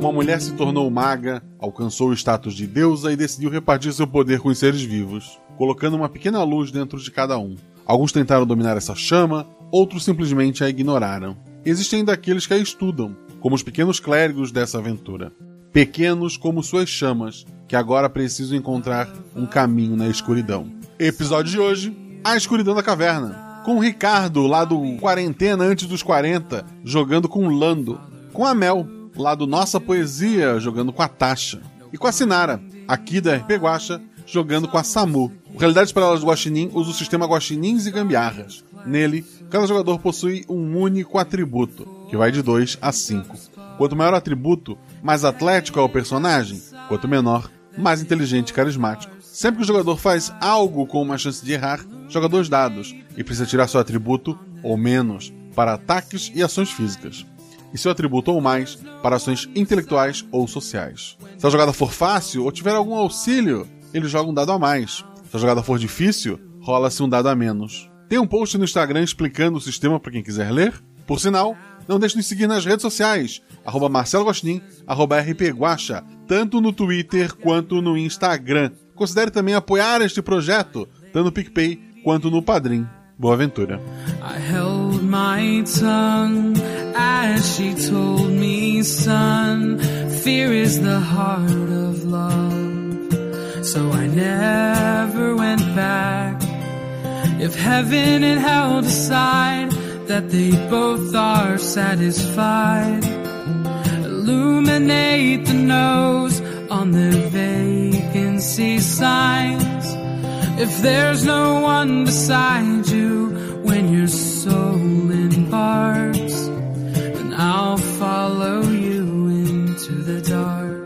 Uma mulher se tornou maga, alcançou o status de deusa e decidiu repartir seu poder com os seres vivos, colocando uma pequena luz dentro de cada um. Alguns tentaram dominar essa chama, outros simplesmente a ignoraram. Existem ainda aqueles que a estudam, como os pequenos clérigos dessa aventura. Pequenos como suas chamas, que agora precisam encontrar um caminho na escuridão. Episódio de hoje: A Escuridão da Caverna. Com o Ricardo, lá do Quarentena Antes dos 40, jogando com o Lando. Com a Mel, lá do Nossa Poesia, jogando com a Tasha. E com a Sinara, aqui da RP Guacha, jogando com a Samu. O Realidades Paralelas do Guaxinim usa o sistema Guaxinins e Gambiarras. Nele, cada jogador possui um único atributo, que vai de 2 a 5. Quanto maior o atributo, mais atlético é o personagem. Quanto menor, mais inteligente e carismático. Sempre que o jogador faz algo com uma chance de errar, joga dois dados e precisa tirar seu atributo ou menos para ataques e ações físicas. E seu atributo ou mais para ações intelectuais ou sociais. Se a jogada for fácil ou tiver algum auxílio, ele joga um dado a mais. Se a jogada for difícil, rola-se um dado a menos. Tem um post no Instagram explicando o sistema para quem quiser ler. Por sinal, não deixe de seguir nas redes sociais, arroba Marcelo Gostin, arroba rpguacha, tanto no Twitter quanto no Instagram. Considere também apoiar este projeto, tanto no PicPay quanto no Padrim. Boa aventura. I held my tongue as she told me, son, fear is the heart of love. So I never went back. If heaven and hell decide that they both are satisfied, illuminate the nose on the vacancy signs. If there's no one beside you when your soul embarks, then I'll follow you into the dark.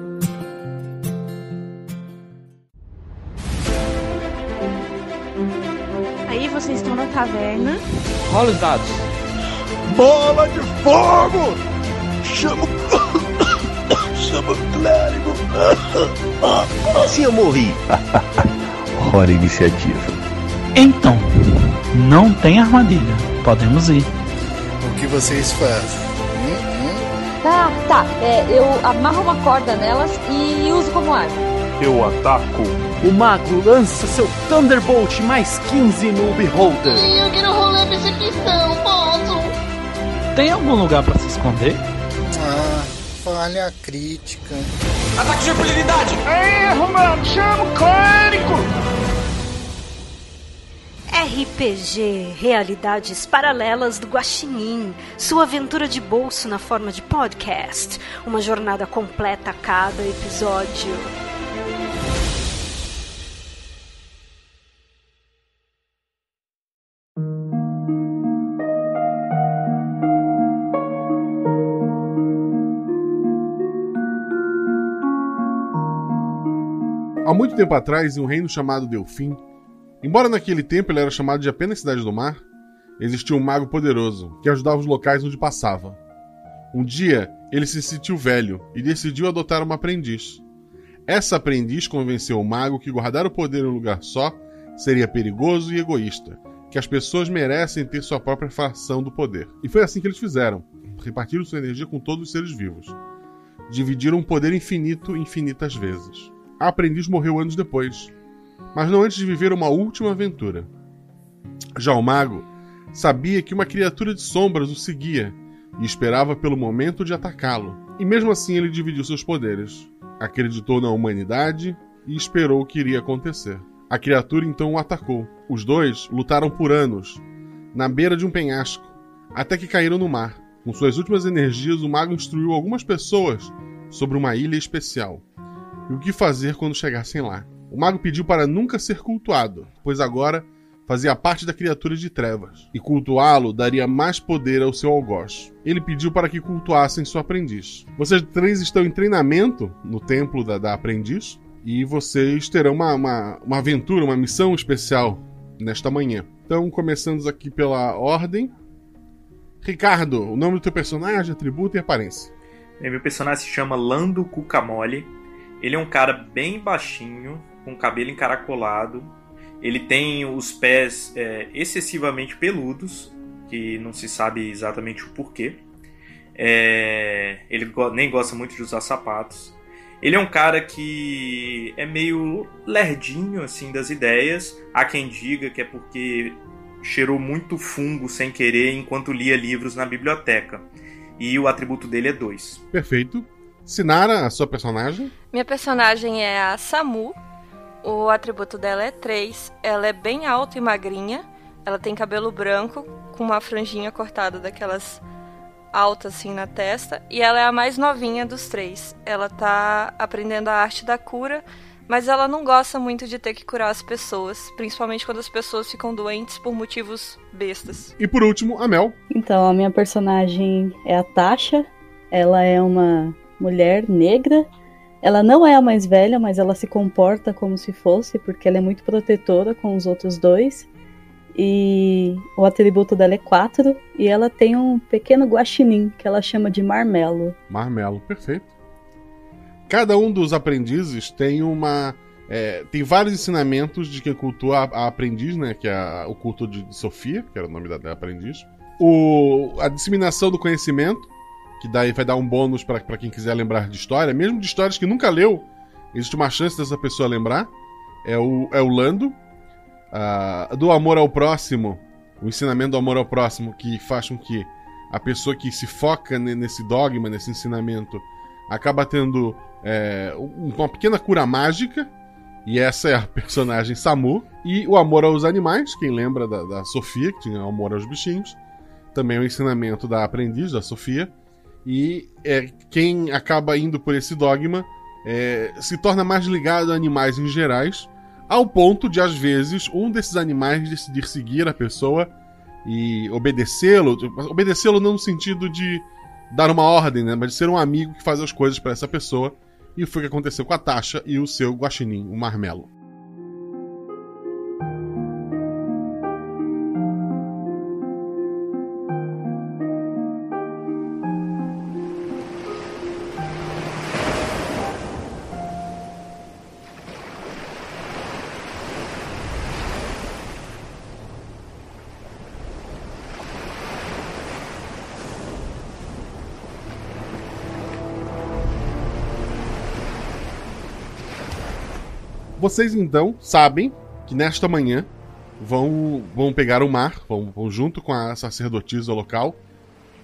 Aí vocês estão na taverna. Rola os dados. Bola de fogo! Chama Se eu morri. Hora iniciativa. Então, não tem armadilha. Podemos ir. O que vocês fazem? Hum, hum? Tá, tá. É, eu amarro uma corda nelas e uso como arma. Eu ataco. O mago lança seu Thunderbolt mais 15 no Beholder. Eu quero rolar percepção, posso? Tem algum lugar para se esconder? Ah, falha crítica. Ataque de impunidade! Erro, mano! Chama o clérigo! RPG Realidades Paralelas do Guaxinim, sua aventura de bolso na forma de podcast, uma jornada completa a cada episódio. Há muito tempo atrás, em um reino chamado Delfim, embora naquele tempo ele era chamado de apenas Cidade do Mar, existia um mago poderoso que ajudava os locais onde passava. Um dia, ele se sentiu velho e decidiu adotar uma aprendiz. Essa aprendiz convenceu o mago que guardar o poder em um lugar só seria perigoso e egoísta, que as pessoas merecem ter sua própria fração do poder. E foi assim que eles fizeram: repartiram sua energia com todos os seres vivos. Dividiram um poder infinito infinitas vezes. A aprendiz morreu anos depois, mas não antes de viver uma última aventura. Já o mago sabia que uma criatura de sombras o seguia e esperava pelo momento de atacá-lo. E mesmo assim ele dividiu seus poderes. Acreditou na humanidade e esperou o que iria acontecer. A criatura então o atacou. Os dois lutaram por anos, na beira de um penhasco, até que caíram no mar. Com suas últimas energias, o mago instruiu algumas pessoas sobre uma ilha especial e o que fazer quando chegassem lá. O mago pediu para nunca ser cultuado, pois agora fazia parte da criatura de trevas, e cultuá-lo daria mais poder ao seu algoz. Ele pediu para que cultuassem seu aprendiz. Vocês três estão em treinamento no templo da, da aprendiz, e vocês terão uma, uma, uma aventura, uma missão especial nesta manhã. Então, começando aqui pela ordem. Ricardo, o nome do teu personagem, atributo e aparência. Meu personagem se chama Lando Cucamole. Ele é um cara bem baixinho, com cabelo encaracolado Ele tem os pés é, excessivamente peludos, que não se sabe exatamente o porquê. É, ele nem gosta muito de usar sapatos. Ele é um cara que é meio lerdinho assim das ideias. Há quem diga que é porque cheirou muito fungo sem querer enquanto lia livros na biblioteca. E o atributo dele é 2. Perfeito. Sinara, a sua personagem? Minha personagem é a Samu. O atributo dela é 3. Ela é bem alta e magrinha. Ela tem cabelo branco, com uma franjinha cortada daquelas altas assim na testa. E ela é a mais novinha dos três. Ela tá aprendendo a arte da cura mas ela não gosta muito de ter que curar as pessoas, principalmente quando as pessoas ficam doentes por motivos bestas. E por último, a Mel. Então, a minha personagem é a Tasha. Ela é uma mulher negra. Ela não é a mais velha, mas ela se comporta como se fosse, porque ela é muito protetora com os outros dois. E o atributo dela é 4. E ela tem um pequeno guaxinim que ela chama de marmelo. Marmelo, perfeito. Cada um dos aprendizes tem uma. É, tem vários ensinamentos de quem cultua a, a aprendiz, né? Que é a, o culto de Sofia, que era o nome da, da aprendiz. O, a disseminação do conhecimento, que daí vai dar um bônus para quem quiser lembrar de história, mesmo de histórias que nunca leu, existe uma chance dessa pessoa lembrar. É o, é o Lando. Uh, do amor ao próximo, o ensinamento do amor ao próximo, que faz com que a pessoa que se foca nesse dogma, nesse ensinamento, acaba tendo é, uma pequena cura mágica. E essa é a personagem Samu. E o amor aos animais, quem lembra da, da Sofia, que tinha amor aos bichinhos. Também é o ensinamento da aprendiz, da Sofia. E é, quem acaba indo por esse dogma é, se torna mais ligado a animais em gerais, ao ponto de, às vezes, um desses animais decidir seguir a pessoa e obedecê-lo. Obedecê-lo não no sentido de dar uma ordem, né? Mas de ser um amigo que faz as coisas para essa pessoa. E foi o que aconteceu com a Tasha e o seu guaxinim, o Marmelo. Vocês então sabem que nesta manhã vão, vão pegar o mar, vão, vão junto com a sacerdotisa local,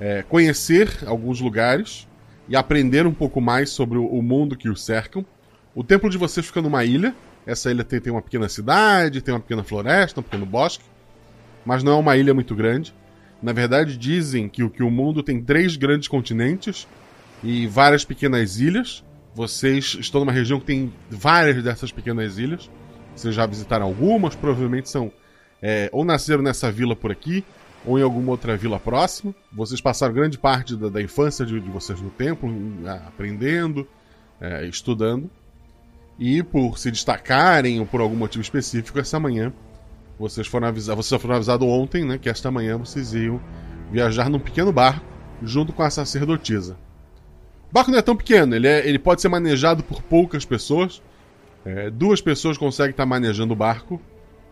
é, conhecer alguns lugares e aprender um pouco mais sobre o, o, mundo que os cercam. O templo de vocês fica numa ilha. Essa ilha tem, tem uma pequena cidade, tem uma pequena floresta, um pequeno bosque, mas não é uma ilha muito grande. Na verdade, dizem que, que o mundo tem três grandes continentes e várias pequenas ilhas. Vocês estão numa região que tem várias dessas pequenas ilhas. Vocês já visitaram algumas, provavelmente são. É, ou nasceram nessa vila por aqui, ou em alguma outra vila próxima. Vocês passaram grande parte da, da infância de, de, vocês no templo, aprendendo, é, estudando. E por se destacarem ou por algum motivo específico, essa manhã vocês foram avisados. Vocês foram avisados ontem, né? Que esta manhã vocês iam viajar num pequeno barco junto com a sacerdotisa. O barco não é tão pequeno, ele, é, ele pode ser manejado por poucas pessoas. É, duas pessoas conseguem estar manejando o barco,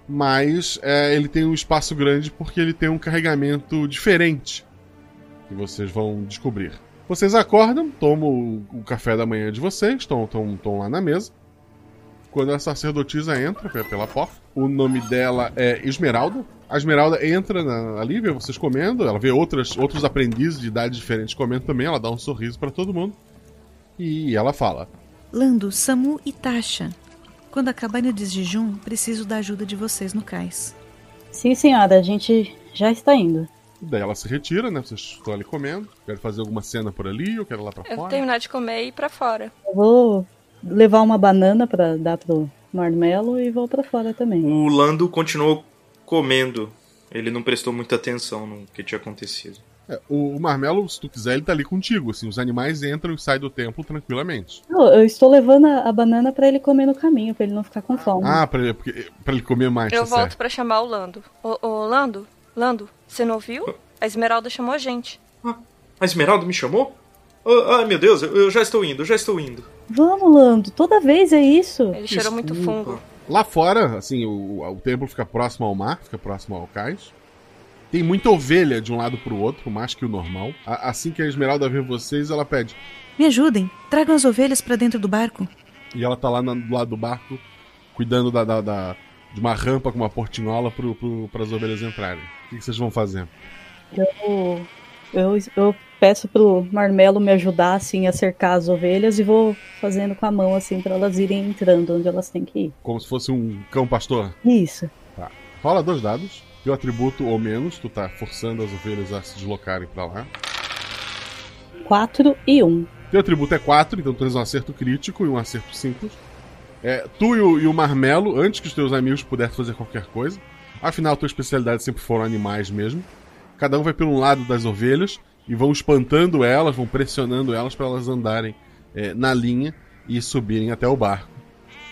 mas é, ele tem um espaço grande porque ele tem um carregamento diferente que vocês vão descobrir. Vocês acordam, tomam o, o café da manhã de vocês, estão lá na mesa. Quando a sacerdotisa entra pela porta, o nome dela é Esmeralda. A Esmeralda entra na, ali, vê vocês comendo, ela vê outras, outros aprendizes de idades diferentes comendo também, ela dá um sorriso para todo mundo. E ela fala: Lando, Samu e Tasha. Quando acabarem o desjejum, preciso da ajuda de vocês no cais. Sim, senhora, a gente já está indo. Daí ela se retira, né? Vocês estão ali comendo. Quer fazer alguma cena por ali ou quer ir lá pra eu fora? Eu terminar de comer e ir pra fora. Eu vou levar uma banana para dar pro Marmelo e vou para fora também. O Lando continuou comendo. Ele não prestou muita atenção no que tinha acontecido. É, o, Marmelo, se tu quiser, ele tá ali contigo. Assim, os animais entram e saem do templo tranquilamente. Não, eu estou levando a, a banana para ele comer no caminho, para ele não ficar com fome. Ah, pra ele, pra ele comer mais. Eu tá volto para chamar o Lando. Ô, ô, Lando, Lando, você não ouviu? A Esmeralda chamou a gente. Ah, a Esmeralda me chamou? Oh, ai meu Deus, eu já estou indo, eu já estou indo. Vamos, Lando, toda vez é isso. Ele cheirou muito fungo. Lá fora, assim, o, o templo fica próximo ao mar, fica próximo ao cais. Tem muita ovelha de um lado pro outro, mais que o normal. A, assim que a Esmeralda vê vocês, ela pede: Me ajudem, tragam as ovelhas para dentro do barco. E ela tá lá na, do lado do barco, cuidando da, da, da, de uma rampa com uma portinhola pro, pro, para as ovelhas entrarem. O que, que vocês vão fazer? Eu, eu, eu peço pro Marmelo me ajudar assim a cercar as ovelhas e vou fazendo com a mão assim para elas irem entrando onde elas têm que ir. Como se fosse um cão pastor? Isso. Tá. Rola dois dados. Teu atributo ou menos, tu tá forçando as ovelhas a se deslocarem para lá. 4 e 1. Um. Teu atributo é 4, então tu tens um acerto crítico e um acerto simples. É, tu e o, e o, Marmelo, antes que os teus amigos pudessem fazer qualquer coisa. Afinal, tua especialidade sempre foram animais mesmo. Cada um vai pelo lado das ovelhas e vão espantando elas, vão pressionando elas para elas andarem é, na linha e subirem até o barco.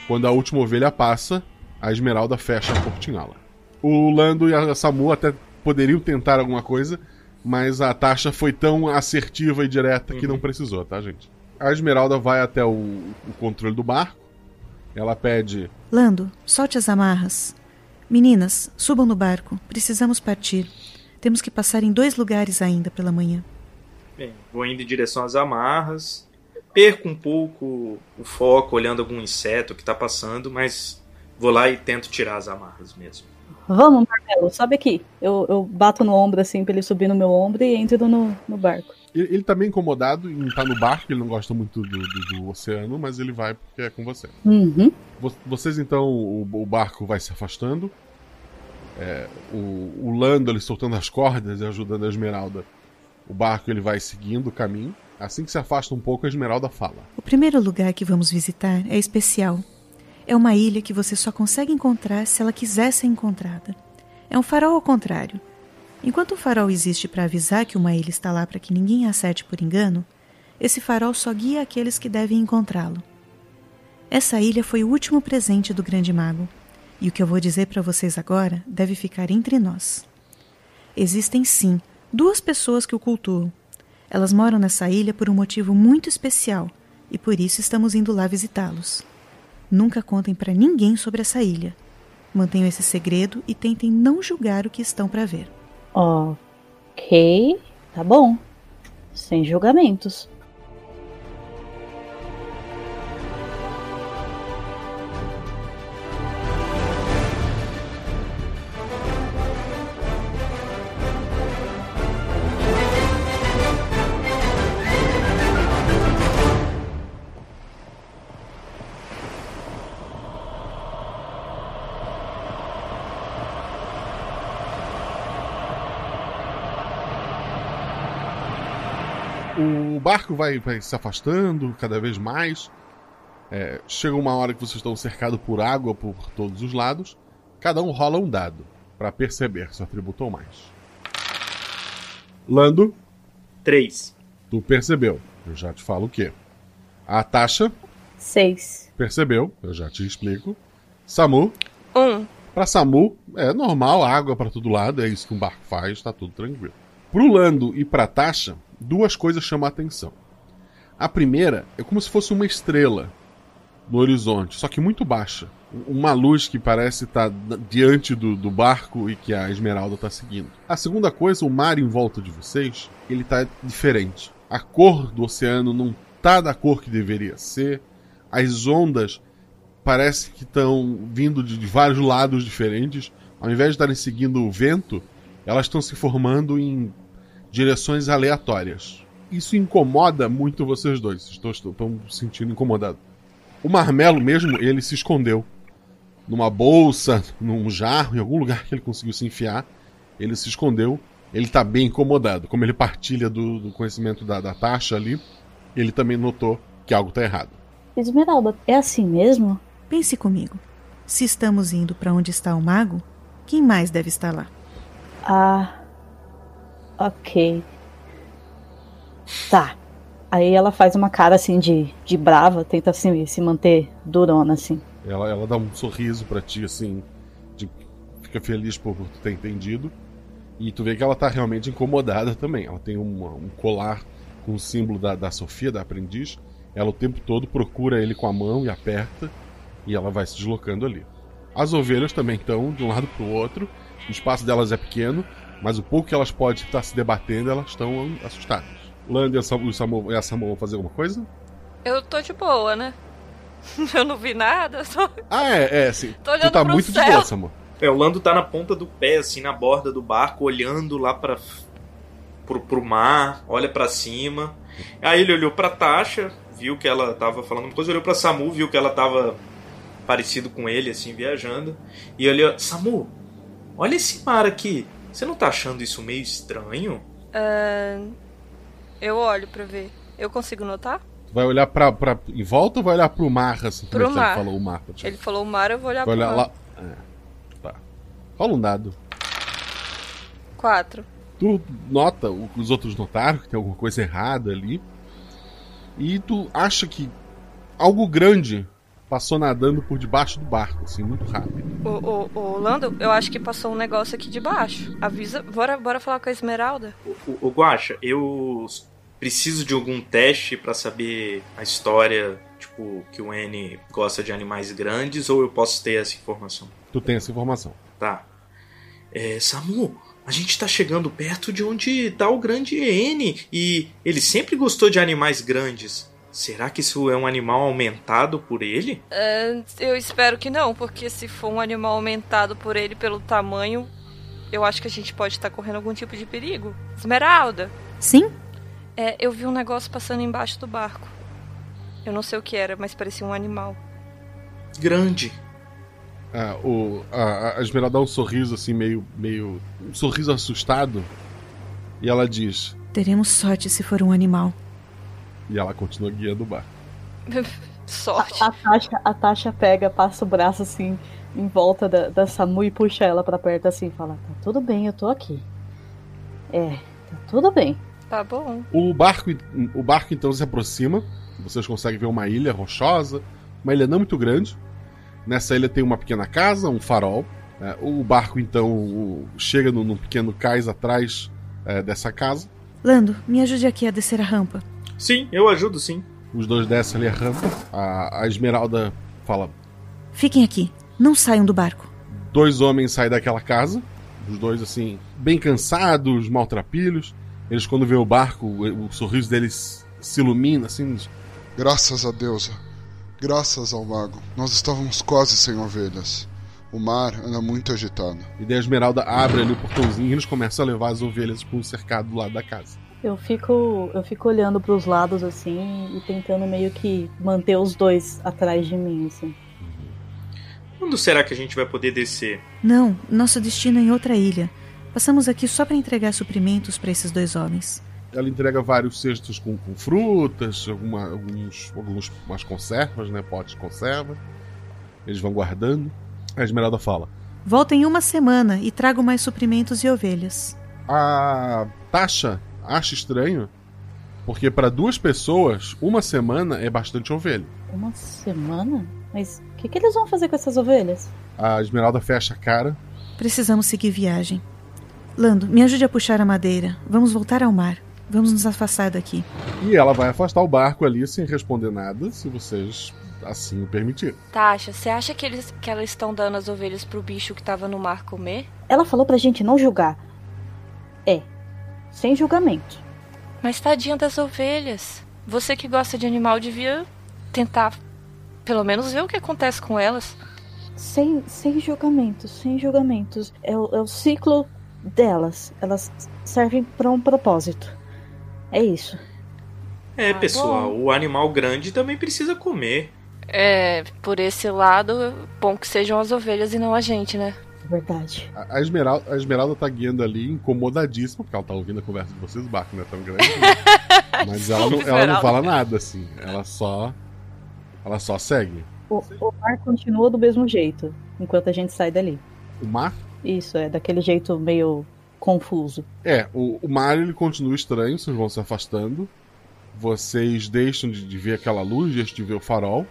Quando a última ovelha passa, a Esmeralda fecha a portinhola. O Lando e a Samu até poderiam tentar alguma coisa, mas a taxa foi tão assertiva e direta que uhum. não precisou, tá, gente? A Esmeralda vai até o, o controle do barco. Ela pede: Lando, solte as amarras. Meninas, subam no barco. Precisamos partir. Temos que passar em dois lugares ainda pela manhã. Bem, vou indo em direção às amarras. Perco um pouco o foco olhando algum inseto que está passando, mas vou lá e tento tirar as amarras mesmo. Vamos, Marcelo, sobe aqui. Eu, eu bato no ombro assim pra ele subir no meu ombro e entro no, no barco. Ele, ele tá meio incomodado em estar no barco, ele não gosta muito do, do, do oceano, mas ele vai porque é com você. Uhum. Vocês então, o, o, barco vai se afastando. É, o, o Lando ele soltando as cordas e ajudando a Esmeralda. O barco ele vai seguindo o caminho. Assim que se afasta um pouco, a Esmeralda fala. O primeiro lugar que vamos visitar é especial. É uma ilha que você só consegue encontrar se ela quiser ser encontrada. É um farol ao contrário. Enquanto o farol existe para avisar que uma ilha está lá para que ninguém a acerte por engano, esse farol só guia aqueles que devem encontrá-lo. Essa ilha foi o último presente do Grande Mago, e o que eu vou dizer para vocês agora deve ficar entre nós. Existem sim duas pessoas que o cultuam. Elas moram nessa ilha por um motivo muito especial, e por isso estamos indo lá visitá-los. Nunca contem para ninguém sobre essa ilha. Mantenham esse segredo e tentem não julgar o que estão para ver. Ok, tá bom. Sem julgamentos. O barco vai, vai se afastando cada vez mais. É, chega uma hora que vocês estão cercados por água por todos os lados. Cada um rola um dado para perceber se atributou mais. Lando. 3. Tu percebeu. Eu já te falo o quê. A Tasha. 6. Percebeu. Eu já te explico. Samu. 1. Um. Pra Samu, é normal, água para todo lado, é isso que um barco faz, tá tudo tranquilo. Pro Lando e pra Tasha, duas coisas chamam a atenção. A primeira é como se fosse uma estrela no horizonte, só que muito baixa. Uma luz que parece estar diante do, do barco e que a Esmeralda está seguindo. A segunda coisa, o mar em volta de vocês, ele está diferente. A cor do oceano não está da cor que deveria ser. As ondas parece que estão vindo de, de vários lados diferentes. Ao invés de estarem seguindo o vento, elas estão se formando em direções aleatórias. Isso incomoda muito vocês dois. Estou, estou, estão sentindo incomodado. O Marmelo mesmo, ele se escondeu numa bolsa, num jarro, em algum lugar que ele conseguiu se enfiar. Ele se escondeu. Ele está bem incomodado. Como ele partilha do, do conhecimento da, da taxa ali, ele também notou que algo está errado. Esmeralda, é assim mesmo? Pense comigo. Se estamos indo para onde está o mago, quem mais deve estar lá? Ah, Ok. Tá. Aí ela faz uma cara assim de, de brava, tenta assim, se manter durona assim. Ela, ela dá um sorriso para ti assim, de, fica feliz por, tu ter entendido. E tu vê que ela tá realmente incomodada também. Ela tem um, um colar com o símbolo da, da Sofia, da aprendiz. Ela o tempo todo procura ele com a mão e aperta. E ela vai se deslocando ali. As ovelhas também estão de um lado pro outro. O espaço delas é pequeno, mas o pouco que elas podem estar se debatendo, elas estão assustadas. Land e a Samu, e a Samu vão fazer alguma coisa? Eu tô de boa, né? Eu não vi nada, só. Ah, é, é, sim. Tô olhando tu tá pro muito céu. de boa, Samu. É, o Lando tá na ponta do pé, assim, na borda do barco, olhando lá para pro, pro mar, olha para cima. Aí ele olhou pra Tasha, viu que ela tava falando uma coisa, olhou pra Samu, viu que ela tava parecido com ele, assim, viajando. E olhou, Samu, olha esse mar aqui. Você não tá achando isso meio estranho? Ah, eu olho pra ver. Eu consigo notar? Tu vai olhar pra, pra, em volta ou vai olhar pro mar, assim, Pro como é que mar. ele falou o mar? Ele falou o mar, eu vou olhar Vai pro olhar mar. lá. É. Tá. Rola um dado. Quatro. Tu nota, o que os outros notaram, que tem alguma coisa errada ali. E tu acha que algo grande passou nadando por debaixo do barco, assim, muito rápido. O, o, o Lando, eu acho que passou um negócio aqui de baixo. Avisa. Bora, bora falar com a Esmeralda. O, o Guaxa, eu preciso de algum teste pra saber a história, tipo, que o N gosta de animais grandes, ou eu posso ter essa informação? Tu tem essa informação. Tá. É, Samu, a gente tá chegando perto de onde tá o grande N e ele sempre gostou de animais grandes. Será que isso é um animal aumentado por ele? Ah, eu espero que não, porque se for um animal aumentado por ele pelo tamanho, eu acho que a gente pode estar correndo algum tipo de perigo. Esmeralda! Sim? É, eu vi um negócio passando embaixo do barco. Eu não sei o que era, mas parecia um animal. Grande. Ah, o, a, a Esmeralda dá um sorriso assim, meio, meio. Um sorriso assustado. E ela diz. Teremos sorte se for um animal. E ela continua guiando o barco. Sorte. A, a, Tasha, a Tasha pega, passa o braço assim em volta da, da Samu e puxa ela pra perto assim e fala: Tá tudo bem, eu tô aqui. É, tá tudo bem. Tá bom. O barco, o barco então se aproxima. Vocês conseguem ver uma ilha rochosa, uma ilha não muito grande. Nessa ilha tem uma pequena casa, um farol. É, o barco então chega no, num pequeno cais atrás é, dessa casa. Lando, me ajude aqui a descer a rampa. Sim, eu ajudo sim. Os dois descem ali a rampa. A, a Esmeralda fala: Fiquem aqui. Não saiam do barco. Dois homens saem daquela casa. Os dois, assim, bem cansados, maltrapilhos. Eles, quando vê o barco, o, o sorriso deles se ilumina, assim. Graças a Deus. Graças ao mago. Nós estávamos quase sem ovelhas. O mar anda muito agitado. E daí a Esmeralda abre ali o portãozinho e eles começam a levar as ovelhas para um cercado do lado da casa. Eu fico, eu fico olhando pros lados assim e tentando meio que manter os dois atrás de mim, assim. Quando será que a gente vai poder descer? Não, nosso destino é em outra ilha. Passamos aqui só para entregar suprimentos para esses dois homens. Ela entrega vários cestos com, com frutas, alguma, alguns, alguns umas conservas, né? Potes de conserva. Eles vão guardando. A Esmeralda fala: Voltem em uma semana e trago mais suprimentos e ovelhas. A Tasha acha estranho, porque para duas pessoas, uma semana é bastante ovelha. Uma semana? Mas o que, que eles vão fazer com essas ovelhas? A Esmeralda fecha a cara. Precisamos seguir viagem. Lando, me ajude a puxar a madeira. Vamos voltar ao mar. Vamos nos afastar daqui. E ela vai afastar o barco ali sem responder nada, se vocês assim o permitirem. Tasha, você acha que, eles, que elas estão dando as ovelhas pro bicho que tava no mar comer? Ela falou pra gente não julgar. É, sem julgamento. Mas tadinha das ovelhas. Você que gosta de animal devia tentar pelo menos ver o que acontece com elas. Sem, sem julgamentos, sem julgamentos. É o, é o ciclo delas. Elas servem pra um propósito. É isso. É, Ah, pessoal, bom. o animal grande também precisa comer. É, por esse lado, bom que sejam as ovelhas e não a gente, né? Verdade. A a Esmeralda, a Esmeralda tá guiando ali, incomodadíssima, porque ela tá ouvindo a conversa de vocês, o barco não é tão grande. né? Mas ela não, ela não fala nada, assim. Ela só. Ela só segue. O, o mar continua do mesmo jeito, enquanto a gente sai dali. O mar? Isso, é daquele jeito meio confuso. É, o, o mar ele continua estranho, vocês vão se afastando. Vocês deixam de, de ver aquela luz, deixam de ver o farol.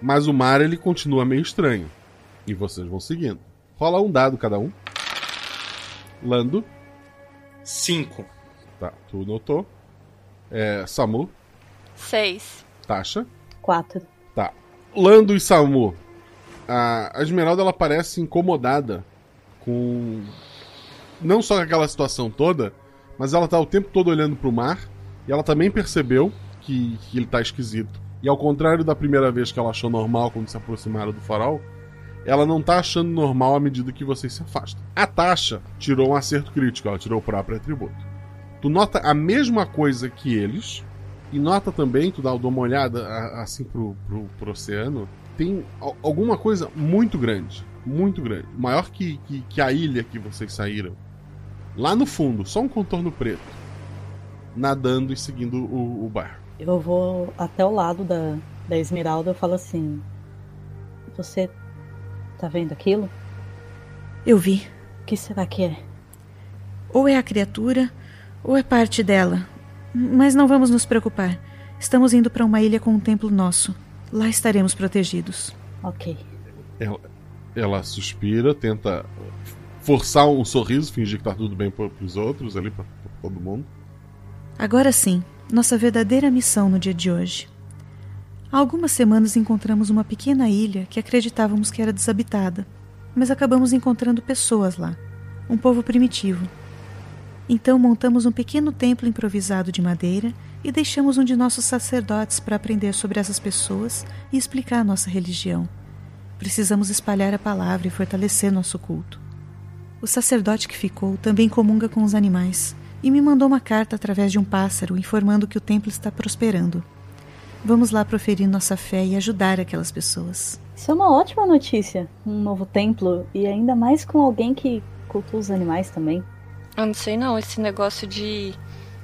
Mas o mar ele continua meio estranho. E vocês vão seguindo. Rola um dado cada um. Lando. Cinco. Tá, tu notou. É, Samu. Seis. Tasha. Quatro. Tá. Lando e Samu. A, a Esmeralda ela parece incomodada com não só aquela situação toda, mas ela tá o tempo todo olhando pro mar e ela também percebeu que, que ele tá esquisito. E ao contrário da primeira vez que ela achou normal quando se aproximaram do farol, ela não tá achando normal à medida que vocês se afastam. A Tasha tirou um acerto crítico, ela tirou o próprio atributo. Tu nota a mesma coisa que eles, e nota também, tu dá uma olhada assim pro, pro, pro oceano, tem alguma coisa muito grande. Muito grande. Maior que, que, que, a ilha que vocês saíram. Lá no fundo, só um contorno preto. Nadando e seguindo o, o bar. Eu vou até o lado da, da Esmeralda e falo assim: Você tá vendo aquilo? Eu vi. O que será que é? Ou é a criatura, ou é parte dela. Mas não vamos nos preocupar. Estamos indo para uma ilha com um templo nosso. Lá estaremos protegidos. Ok. Ela, ela suspira, tenta forçar um sorriso, fingir que tá tudo bem para os outros ali, para todo mundo. Agora sim, nossa verdadeira missão no dia de hoje. Há algumas semanas encontramos uma pequena ilha que acreditávamos que era desabitada, mas acabamos encontrando pessoas lá, um povo primitivo. Então montamos um pequeno templo improvisado de madeira e deixamos um de nossos sacerdotes para aprender sobre essas pessoas e explicar a nossa religião. Precisamos espalhar a palavra e fortalecer nosso culto. O sacerdote que ficou também comunga com os animais e me mandou uma carta através de um pássaro informando que o templo está prosperando. Vamos lá proferir nossa fé e ajudar aquelas pessoas. Isso é uma ótima notícia. Um novo templo e ainda mais com alguém que cultua os animais também. Eu não sei não, esse negócio de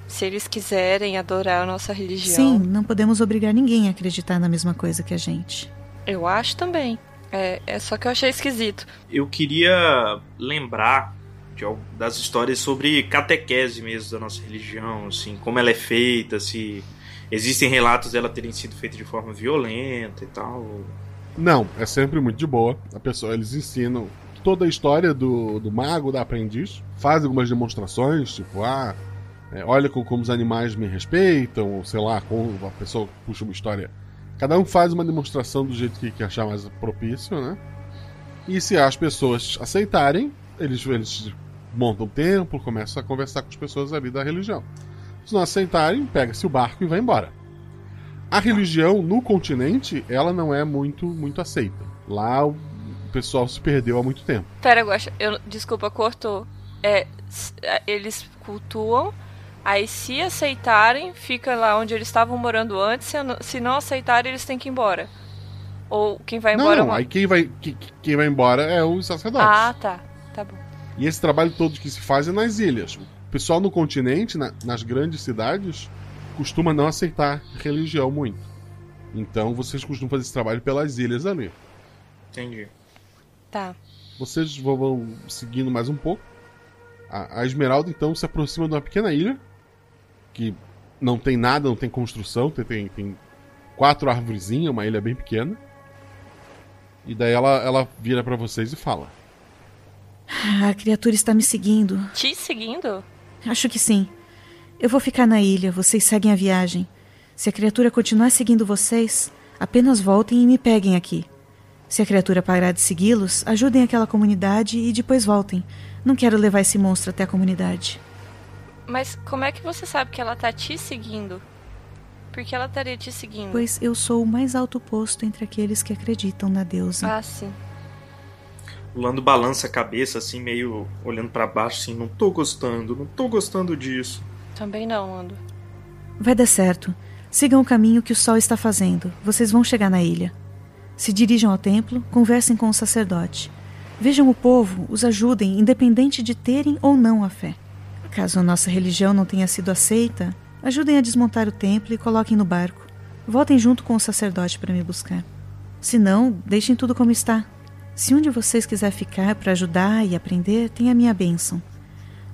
se eles quiserem adorar a nossa religião. Sim, não podemos obrigar ninguém a acreditar na mesma coisa que a gente. Eu acho também. É, é só que eu achei esquisito. Eu queria lembrar de, das histórias sobre catequese mesmo da nossa religião, assim, como ela é feita, se existem relatos dela terem sido feita de forma violenta e tal. Não, é sempre muito de boa. A pessoa, eles ensinam toda a história do, do mago, da aprendiz, faz algumas demonstrações, tipo, ah, é, olha como, como, os animais me respeitam, ou sei lá, como a pessoa puxa uma história. Cada um faz uma demonstração do jeito que, que achar mais propício, né? E se as pessoas aceitarem, eles, eles montam o templo, começam a conversar com as pessoas ali da religião. Se não aceitarem, pega-se o barco e vai embora. A religião no continente, ela não é muito muito aceita. Lá o pessoal se perdeu há muito tempo. Pera, Guaxa, eu, desculpa, cortou. É, é, eles cultuam, aí se aceitarem, fica lá onde eles estavam morando antes, se, se não aceitarem, eles têm que ir embora. Ou quem vai embora... Não, não. aí quem vai, quem, quem vai embora é os sacerdotes. Ah, tá. Tá bom. E esse trabalho todo que se faz é nas ilhas. O pessoal no continente, na, nas grandes cidades, costuma não aceitar religião muito. Então vocês costumam fazer esse trabalho pelas ilhas ali. Entendi. Tá. Vocês vão seguindo mais um pouco. A, a Esmeralda então se aproxima de uma pequena ilha que não tem nada, não tem construção, tem, tem, tem quatro árvorezinhas, uma ilha bem pequena. E daí ela, ela vira para vocês e fala: A criatura está me seguindo. Te seguindo? Acho que sim. Eu vou ficar na ilha, vocês seguem a viagem. Se a criatura continuar seguindo vocês, apenas voltem e me peguem aqui. Se a criatura parar de segui-los, ajudem aquela comunidade e depois voltem. Não quero levar esse monstro até a comunidade. Mas como é que você sabe que ela tá te seguindo? Por que ela estaria te seguindo? Pois eu sou o mais alto posto entre aqueles que acreditam na deusa. Ah, sim. O Lando balança a cabeça, assim, meio olhando para baixo, assim, não tô gostando, não tô gostando disso. Também não, Lando. Vai dar certo. Sigam o caminho que o sol está fazendo. Vocês vão chegar na ilha. Se dirijam ao templo, conversem com o sacerdote. Vejam o povo, os ajudem, independente de terem ou não a fé. Caso a nossa religião não tenha sido aceita, ajudem a desmontar o templo e coloquem no barco. Voltem junto com o sacerdote para me buscar. Se não, deixem tudo como está. Se um de vocês quiser ficar para ajudar e aprender, tem a minha bênção.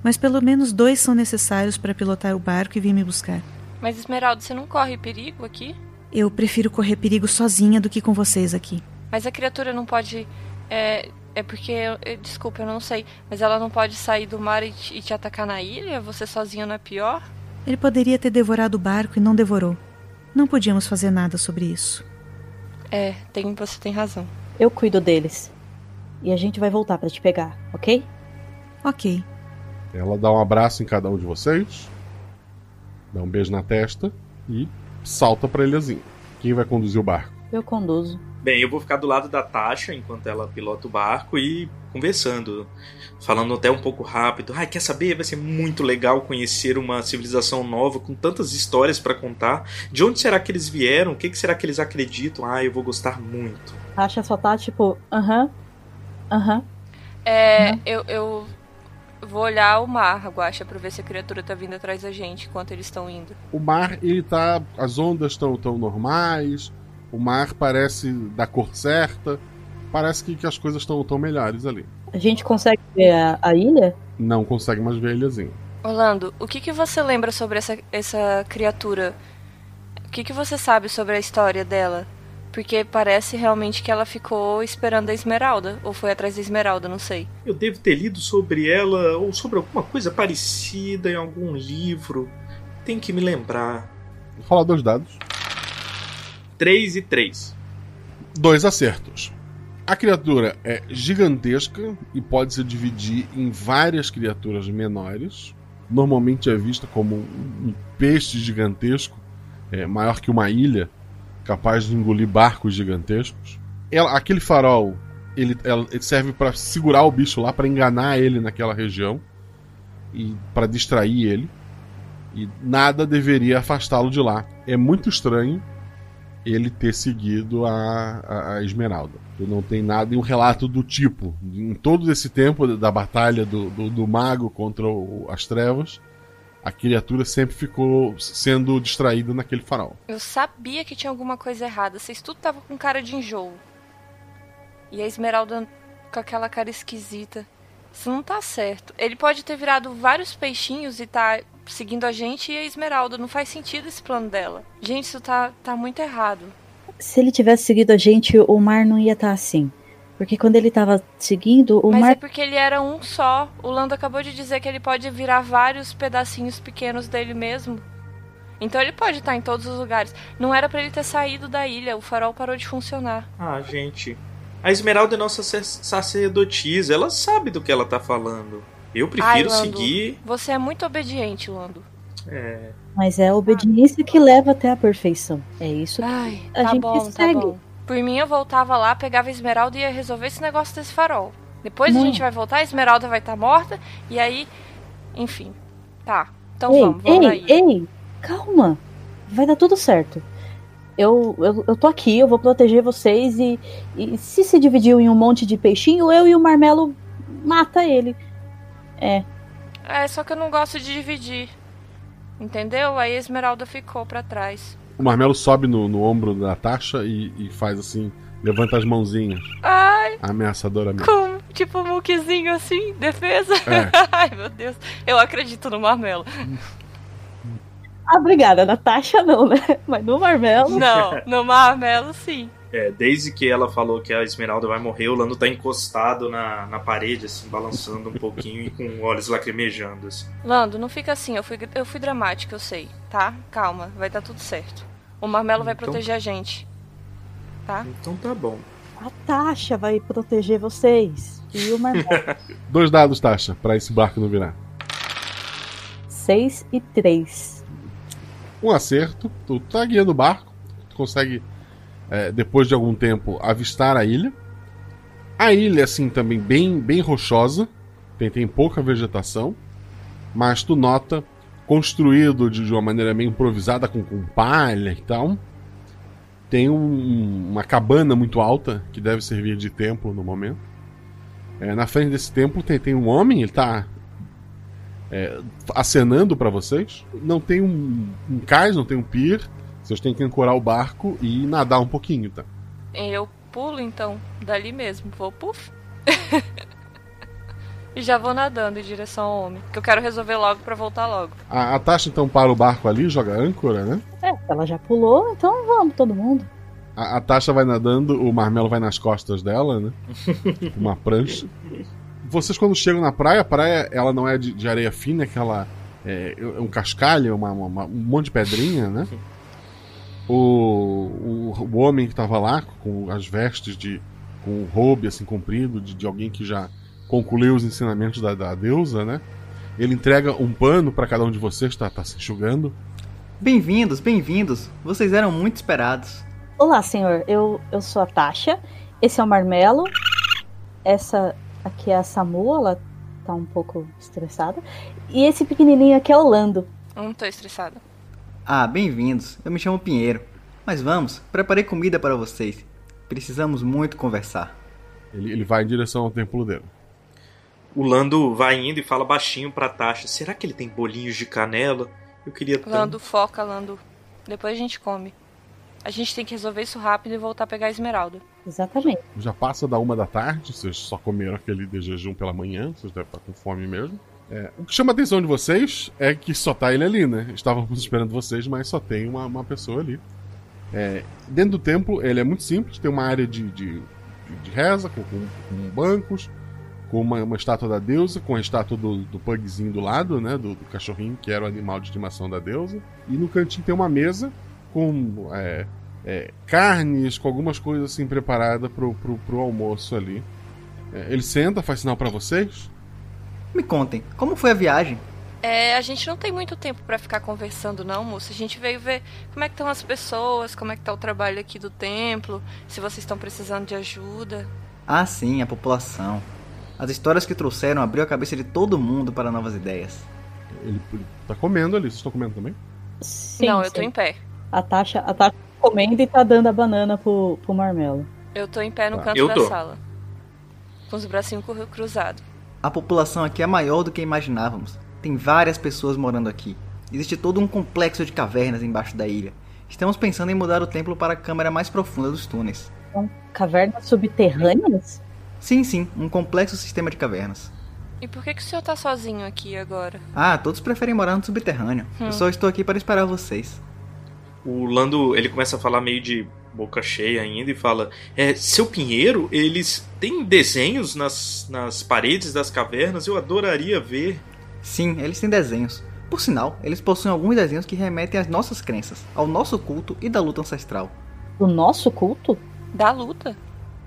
Mas pelo menos dois são necessários para pilotar o barco e vir me buscar. Mas Esmeralda, você não corre perigo aqui? Eu prefiro correr perigo sozinha do que com vocês aqui. Mas a criatura não pode. É, é porque. Eu, desculpa, eu não sei. Mas ela não pode sair do mar e te, e te atacar na ilha? Você sozinha não é pior? Ele poderia ter devorado o barco e não devorou. Não podíamos fazer nada sobre isso. É, tem, você tem razão. Eu cuido deles. E a gente vai voltar para te pegar, ok? Ok. Ela dá um abraço em cada um de vocês, dá um beijo na testa e salta pra ilhazinha. Quem vai conduzir o barco? Eu conduzo. Bem, eu vou ficar do lado da Tasha enquanto ela pilota o barco e conversando, falando até um pouco rápido. Ai, quer saber? Vai ser muito legal conhecer uma civilização nova com tantas histórias para contar. De onde será que eles vieram? O que, que será que eles acreditam? Ah, eu vou gostar muito. Tasha só tá tipo, aham, aham. É, eu, eu vou olhar o mar, Guaxa, pra ver se a criatura tá vindo atrás da gente enquanto eles estão indo. O mar, ele tá. As ondas estão tão normais, o mar parece da cor certa. Parece que, que as coisas estão tão melhores ali. A gente consegue ver a, a ilha? Não consegue mais ver a ilhazinha. Orlando, o que, que você lembra sobre essa, essa criatura? O que, que você sabe sobre a história dela? Porque parece realmente que ela ficou esperando a Esmeralda, ou foi atrás da Esmeralda, não sei. Eu devo ter lido sobre ela ou sobre alguma coisa parecida em algum livro. Tem que me lembrar. Vou falar dois dados. 3 e 3. Dois acertos. A criatura é gigantesca e pode se dividir em várias criaturas menores. Normalmente é vista como um peixe gigantesco, é, maior que uma ilha, capaz de engolir barcos gigantescos. Ela, aquele farol, ele, ela, ele serve para segurar o bicho lá, para enganar ele naquela região e para distrair ele. E nada deveria afastá-lo de lá. É muito estranho ele ter seguido a, a, a Esmeralda. Não tem nada em um relato do tipo. Em todo esse tempo da batalha do, do, do mago contra o, as trevas, a criatura sempre ficou sendo distraída naquele farol. Eu sabia que tinha alguma coisa errada. Vocês tudo tava com cara de enjoo. E a Esmeralda com aquela cara esquisita. Isso não tá certo. Ele pode ter virado vários peixinhos e tá seguindo a gente e a Esmeralda. Não faz sentido esse plano dela. Gente, isso tá, tá muito errado. Se ele tivesse seguido a gente, o mar não ia estar assim. Porque quando ele tava seguindo, o Mas mar. é porque ele era um só. O Lando acabou de dizer que ele pode virar vários pedacinhos pequenos dele mesmo. Então ele pode estar em todos os lugares. Não era para ele ter saído da ilha, o farol parou de funcionar. Ah, gente. A Esmeralda é nossa sacerdotisa, ela sabe do que ela tá falando. Eu prefiro Ai, Lando, seguir. Você é muito obediente, Lando. É. Mas é a obediência que leva até a perfeição. É isso que Ai, a tá gente bom, segue. tá bom. Por mim, eu voltava lá, pegava a Esmeralda e ia resolver esse negócio desse farol. Depois Não. a gente vai voltar, a Esmeralda vai estar morta, e aí. Enfim. Tá. Então ei, vamos, vamos ei, ilha. ei, calma. Vai dar tudo certo. Eu, eu, eu tô aqui, eu vou proteger vocês e, e se se dividiu em um monte de peixinho, eu e o Marmelo mata ele. É, É, só que eu não gosto de dividir. Entendeu? Aí a Esmeralda ficou pra trás. O Marmelo sobe no, no ombro da Tasha e, e faz assim, levanta as mãozinhas, Ai, ameaçadoramente. como? Tipo um muquezinho assim, defesa? É. Ai, meu Deus. Eu acredito no Marmelo. Ah, obrigada. Natasha não, né? Mas no Marmelo. Não, no Marmelo sim. É, desde que ela falou que a Esmeralda vai morrer, o Lando tá encostado na, na parede, assim, balançando um pouquinho e com olhos lacrimejando, assim. Lando, não fica assim. Eu fui, eu fui dramática, eu sei. Tá? Calma, vai dar tudo certo. O Marmelo vai Então- proteger a gente. Tá? Então tá bom. A Tasha vai proteger vocês. E o Marmelo. Dois dados, Tasha, pra esse barco não virar. 6 e 3. Um acerto, tu tá guiando o barco, tu consegue, é, depois de algum tempo, avistar a ilha. A ilha, assim, também bem, bem rochosa, tem, tem pouca vegetação, mas tu nota, construído de, de uma maneira meio improvisada, com, com palha e tal, tem um- uma cabana muito alta, que deve servir de templo no momento. É, na frente desse templo tem, tem um homem, ele tá é, acenando pra vocês. Não tem um, um cais, não tem um pier. Vocês têm que ancorar o barco e nadar um pouquinho, tá? Eu pulo então, dali mesmo. Vou puf. e já vou nadando em direção ao homem. Que eu quero resolver logo pra voltar logo. A, a Tasha então para o barco ali, joga âncora, né? É, ela já pulou, então vamos, todo mundo. A, a Tasha vai nadando, o Marmelo vai nas costas dela, né? Uma prancha. Vocês quando chegam na praia, a praia ela não é de, de areia fina, é aquela. É, é um cascalho, uma, uma- um monte de pedrinha, né? O, o, o homem que tava lá, com as vestes de. com um robe assim comprido, de, de alguém que já concluiu os ensinamentos da, da deusa, né? Ele entrega um pano para cada um de vocês, tá, tá se enxugando. Bem-vindos, bem-vindos. Vocês eram muito esperados. Olá, senhor. Eu, eu sou a Tasha. Esse é o Marmelo. Essa aqui é a Samu, ela tá um pouco estressada. E esse pequenininho aqui é o Lando. Não tô estressada. Ah, bem-vindos. Eu me chamo Pinheiro. Mas vamos, preparei comida para vocês. Precisamos muito conversar. Ele, ele vai em direção ao templo dele. O Lando vai indo e fala baixinho pra Tasha: Será que ele tem bolinhos de canela? Eu queria tanto. Lando, foca, Lando. Depois a gente come. A gente tem que resolver isso rápido e voltar a pegar a esmeralda. Exatamente. Já passa da uma da tarde, vocês só comeram aquele de jejum pela manhã, vocês devem estar com fome mesmo. É, o que chama a atenção de vocês é que só tá ele ali, né? Estávamos esperando vocês, mas só tem uma, uma pessoa ali. É, dentro do templo, ele é muito simples, tem uma área de, de, de reza, com, com, com bancos, com uma, uma, estátua da deusa, com a estátua do, do pugzinho do lado, né? Do, do, cachorrinho, que era o animal de estimação da deusa. E no cantinho tem uma mesa com é, é, carnes, com algumas coisas assim preparadas pro, pro, pro almoço ali. É, ele senta, faz sinal para vocês. Me contem, como foi a viagem? É, a gente não tem muito tempo para ficar conversando, não, moça. A gente veio ver como é que estão as pessoas, como é que tá o trabalho aqui do templo, se vocês estão precisando de ajuda. Ah, sim, a população. As histórias que trouxeram abriu a cabeça de todo mundo para novas ideias. Ele, ele tá comendo ali, vocês estão comendo também? Sim, não, eu tô em pé. A Tasha, a Tasha tá comendo e tá dando a banana pro, pro Marmelo. Eu tô em pé no Tá. canto Eu da tô. sala. Com os bracinhos cru- cruzados. A população aqui é maior do que imaginávamos. Tem várias pessoas morando aqui. Existe todo um complexo de cavernas embaixo da ilha. Estamos pensando em mudar o templo para a câmara mais profunda dos túneis. São cavernas subterrâneas? Sim, sim, um complexo sistema de cavernas. E por que, que o senhor tá sozinho aqui agora? Ah, todos preferem morar no subterrâneo. Hum. Eu só estou aqui para esperar vocês. O Lando, ele começa a falar meio de boca cheia ainda e fala: é, Seu Pinheiro, eles têm desenhos nas, nas paredes das cavernas? Eu adoraria ver. Sim, eles têm desenhos. Por sinal, eles possuem alguns desenhos que remetem às nossas crenças, ao nosso culto e da luta ancestral. Do nosso culto? Da luta?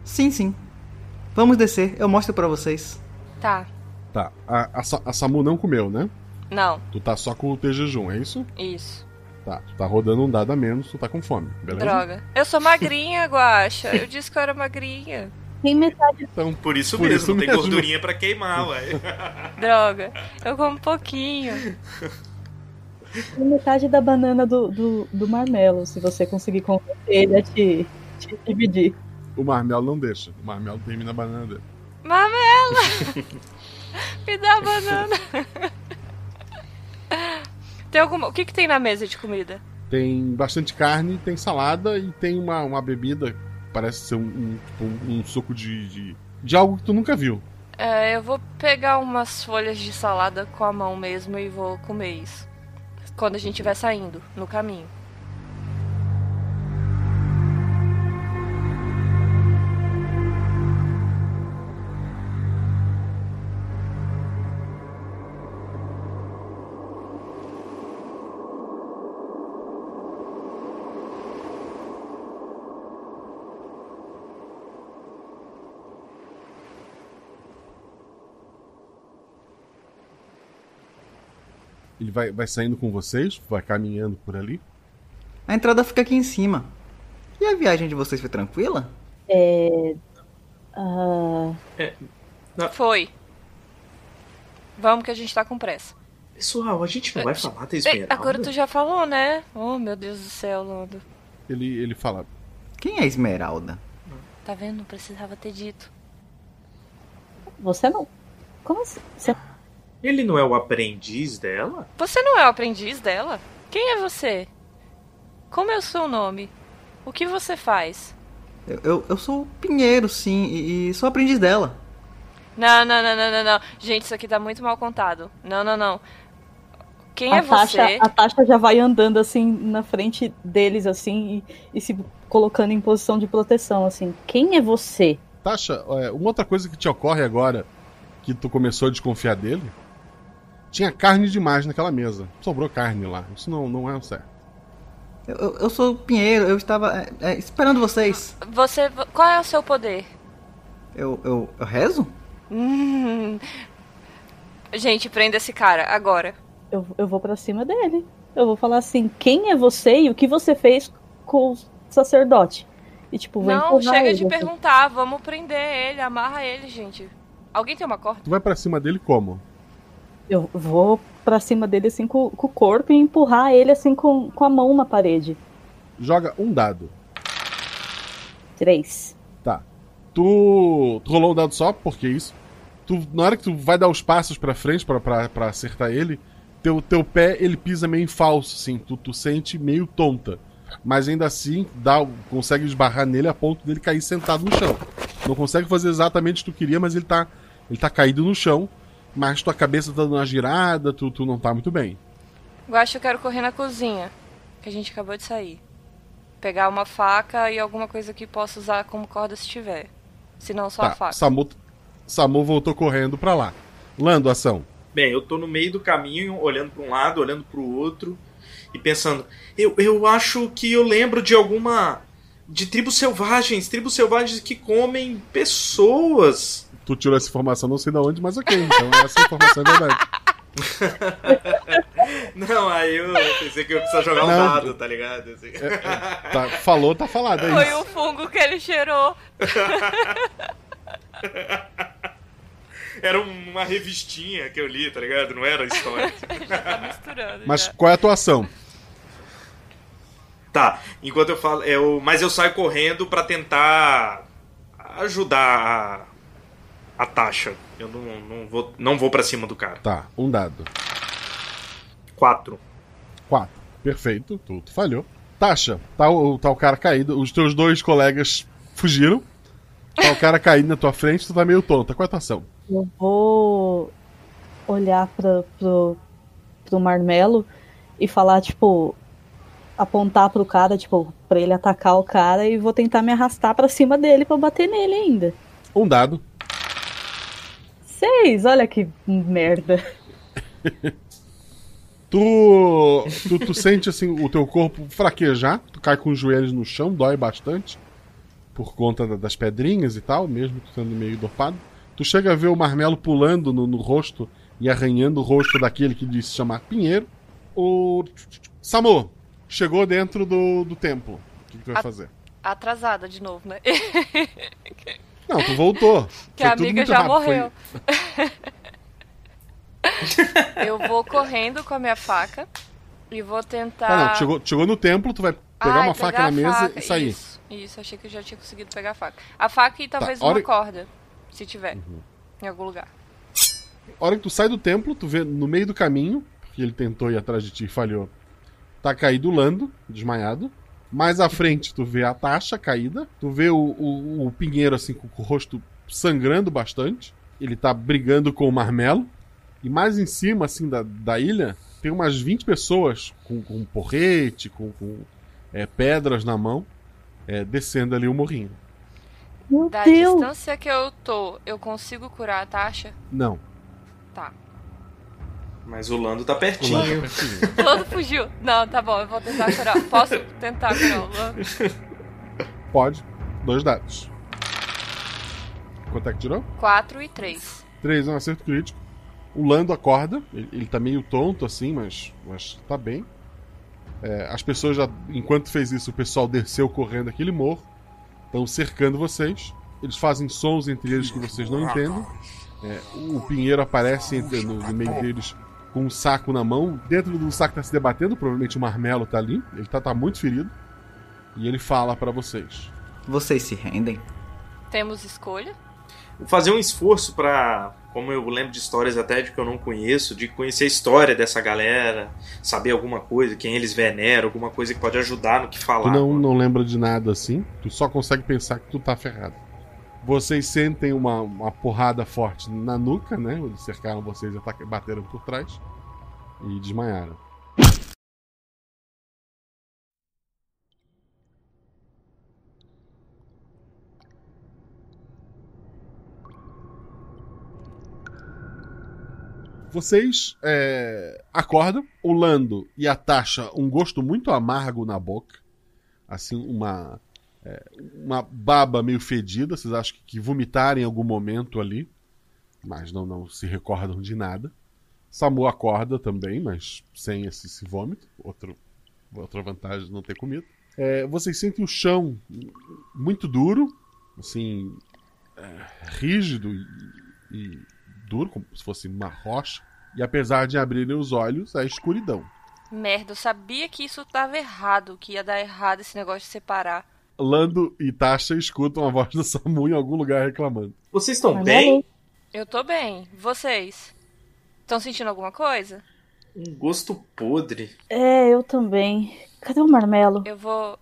Sim, sim. Vamos descer, eu mostro para vocês. Tá. Tá, a, a, a Samu não comeu, né? Não, Tu tá só com o T jejum, é isso? isso. Tá, tu tá rodando um dado a menos, tu tá com fome, beleza? Droga. Eu sou magrinha, Guaxa. Eu disse que eu era magrinha. Tem metade. Então, Por isso Por mesmo, isso não tem mesmo. gordurinha pra queimar, ué. Droga. Eu como um pouquinho. Tem metade da banana do, do, do Marmelo, se você conseguir convencer ele a te, te dividir. O Marmelo não deixa. O Marmelo termina a banana dele. Mamela! Me dá a banana. Tem alguma... O que, que tem na mesa de comida? Tem bastante carne, tem salada e tem uma, uma bebida, parece ser um, um, tipo, um- suco de, de, de algo que tu nunca viu. É, eu vou pegar umas folhas de salada com a mão mesmo e vou comer isso. Quando a gente estiver saindo, no caminho. Ele vai, vai saindo com vocês, vai caminhando por ali. A entrada fica aqui em cima. E a viagem de vocês foi tranquila? É. ah, Foi. Vamos que a gente tá com pressa. Pessoal, a gente não vai falar da Ei, Esmeralda? agora tu já falou, né? Oh, meu Deus do céu, Lando. Ele, ele fala: Quem é Esmeralda? Tá vendo? Não precisava ter dito. você não. Como assim? Você... Ele não é o aprendiz dela? Você não é o aprendiz dela? Quem é você? Como é o seu nome? O que você faz? Eu, eu, eu sou o Pinheiro, sim, e, e sou aprendiz dela. Não, não, não, não, não, não. Gente, isso aqui tá muito mal contado. Não, não, não. Quem é a, Tasha, você? a Tasha já vai andando assim na frente deles, assim, e, e se colocando em posição de proteção, assim. Quem é você? Tasha, é, uma outra coisa que te ocorre agora que tu começou a desconfiar dele tinha carne demais naquela mesa. Sobrou carne lá. Isso não, não é o certo. Eu, eu, eu sou o Pinheiro, eu estava é, é, esperando vocês. Você. Qual é o seu poder? Eu, eu, eu rezo? Hum. Gente, prenda esse cara, agora. Eu, eu vou pra cima dele. Eu vou falar assim: quem é você e o que você fez com o sacerdote? E tipo, vou Não, chega ele, de assim. perguntar, vamos prender ele, amarra ele, gente. Alguém tem uma corda? Tu vai pra cima dele como? Eu vou pra cima dele assim com, com o corpo e empurrar ele assim com, com a mão na parede. Joga um dado. Três. Tá. Tu, tu rolou um dado só, porque isso. Tu, na hora que tu vai dar os passos pra frente pra, pra, pra acertar ele, teu, teu pé ele pisa meio em falso, assim. Tu, tu sente meio tonta. Mas ainda assim, dá, consegue esbarrar nele a ponto dele cair sentado no chão. Não consegue fazer exatamente o que tu queria, mas ele tá, ele tá caído no chão. Mas tua cabeça tá dando uma girada, tu, tu não tá muito bem. Eu acho que eu quero correr na cozinha, que a gente acabou de sair. Pegar uma faca e alguma coisa que possa usar como corda se tiver. Se não, só a Tá, faca. Samu, Samu voltou correndo pra lá. Lando, ação. Bem, eu tô no meio do caminho, olhando para um lado, olhando para o outro e pensando, eu, eu acho que eu lembro de alguma de tribos selvagens, tribos selvagens que comem pessoas. Tu tirou essa informação, não sei de onde, mas ok. Então essa informação é verdade. Não, aí eu pensei que eu precisava jogar um Não. dado, tá ligado? Assim. Tá, falou, tá falado, é Foi isso. o fungo que ele cheirou. Era uma revistinha que eu li, tá ligado? Não era história. Já tá misturando. Mas qual é a tua ação? Tá, enquanto eu falo, eu, mas eu saio correndo pra tentar ajudar a, taxa. Eu não, não vou não vou para cima do cara. Tá, um dado. Quatro. Quatro. Perfeito, tu, tu falhou. Tasha, tá o, tá o cara caído. Os teus dois colegas fugiram. Tá o cara caído na tua frente, tu tá meio tonta. Qual é a tua ação? Eu vou olhar pra, pro, pro marmelo e falar, tipo, apontar pro cara, tipo, pra ele atacar o cara e vou tentar me arrastar pra cima dele pra bater nele ainda. Um dado. Seis, olha que merda. Tu, tu, tu sente assim o teu corpo fraquejar, tu cai com os joelhos no chão, dói bastante por conta da- das pedrinhas e tal, mesmo tu sendo meio dopado. Tu chega a ver o marmelo pulando no, no rosto e arranhando o rosto daquele que disse chamar Pinheiro. O Samu chegou dentro do, do templo. O que, que tu vai A- fazer? Atrasada de novo, né? Não, tu voltou. que Foi a amiga já rápido, foi- morreu. eu vou correndo com a minha faca e vou tentar. Ah, não, chegou, chegou no templo, tu vai pegar Ah, uma e faca pegar na mesa faca, e sair. Isso, isso, achei que eu já tinha conseguido pegar a faca. A faca e talvez Tá, hora- uma corda, se tiver, Uhum. em algum lugar. A hora que tu sai do templo, tu vê no meio do caminho, porque ele tentou ir atrás de ti e falhou, tá caído o Lando, desmaiado. Mais à frente, tu vê a Tasha caída. Tu vê o, o, o Pinheiro, assim, com, com o rosto sangrando bastante. Ele tá brigando com o Marmelo. E mais em cima, assim, da, da ilha, tem umas 20 pessoas com, com porrete, com, com, é, pedras na mão, é, descendo ali o morrinho. Meu Da Deus! distância que eu tô, eu consigo curar a taxa? Não. Tá. Mas o Lando tá O Lando tá pertinho. O Lando fugiu. Não, tá bom, eu vou tentar curar. Posso tentar curar o Lando? Pode. Dois dados. Quanto é que tirou? 4 e 3. 3 é um acerto crítico. O Lando acorda, ele, ele tá meio tonto assim, mas, mas tá bem. É, as pessoas já, enquanto fez isso, o pessoal desceu correndo aquele morro, estão cercando vocês. Eles fazem sons entre eles que vocês não entendem. É, o Pinheiro aparece entre- no, no meio deles com um saco na mão. Dentro do saco tá se debatendo, provavelmente o Marmelo tá ali. Ele tá, tá muito ferido. E ele fala pra vocês. Vocês se rendem? Temos escolha? Vou fazer um esforço pra, como eu lembro de histórias até de que eu não conheço, de conhecer a história dessa galera, saber alguma coisa, quem eles veneram, alguma coisa que pode ajudar no que falar. Tu não, não lembra de nada assim, tu só consegue pensar que tu tá ferrado. Vocês sentem uma, uma porrada forte na nuca, né? Eles cercaram vocês e bateram por trás e desmaiaram. Vocês é, acordam, o Lando e a Tasha um gosto muito amargo na boca. Assim, uma. Uma baba meio fedida. Vocês acham que, vomitaram em algum momento ali, mas não, não se recordam de nada. Samu acorda também, mas sem esse, esse vômito. Outro, outra vantagem de não ter comido. É, vocês sentem o chão muito duro, assim, é, rígido e, e duro, como se fosse uma rocha. E apesar de abrirem os olhos, é escuridão. Merda, eu sabia que isso tava errado, que ia dar errado esse negócio de separar. Lando e Tasha escutam a voz do Samu em algum lugar reclamando. Vocês estão bem? Eu tô bem. Vocês? Estão sentindo alguma coisa? Um gosto podre. É, eu também. Cadê o marmelo? Eu vou.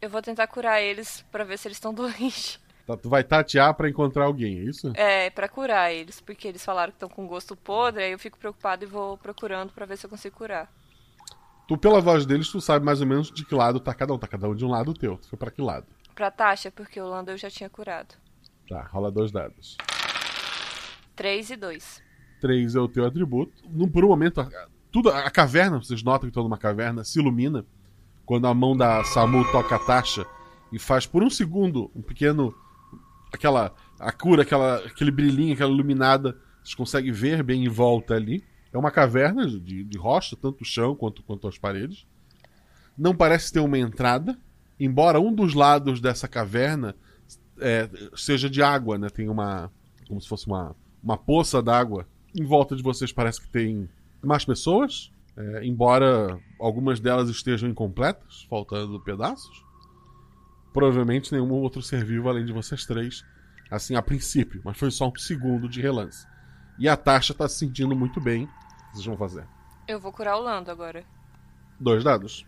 Eu vou tentar curar eles pra ver se eles estão doentes. Tá, tu vai tatear pra encontrar alguém, é isso? É, pra curar eles, porque eles falaram que estão com gosto podre, aí eu fico preocupado e vou procurando pra ver se eu consigo curar. Tu, pela voz deles, tu sabe mais ou menos de que lado tá cada um. Tá cada um de um lado teu. Tu foi pra que lado? Pra Tasha, porque o Lando eu já tinha curado. Tá, rola dois dados. 3 e 2. 3 é o teu atributo. Num, por um momento, a, tudo, a caverna, vocês notam que estão numa caverna, se ilumina quando a mão da Samu toca a taxa e faz por um segundo um pequeno. aquela. a cura, aquela, aquele brilhinho, aquela iluminada. Vocês conseguem ver bem em volta ali. É uma caverna de, de rocha, tanto o chão quanto, quanto as paredes. Não parece ter uma entrada, embora um dos lados dessa caverna é, seja de água, né? Tem uma. como se fosse uma, uma poça d'água. Em volta de vocês parece que tem mais pessoas, é, embora algumas delas estejam incompletas, faltando pedaços. Provavelmente nenhum outro ser vivo além de vocês três, assim a princípio, mas foi só um segundo de relance. E a Tasha tá se sentindo muito bem. O que vocês vão fazer? Eu vou curar o Lando agora. Dois dados.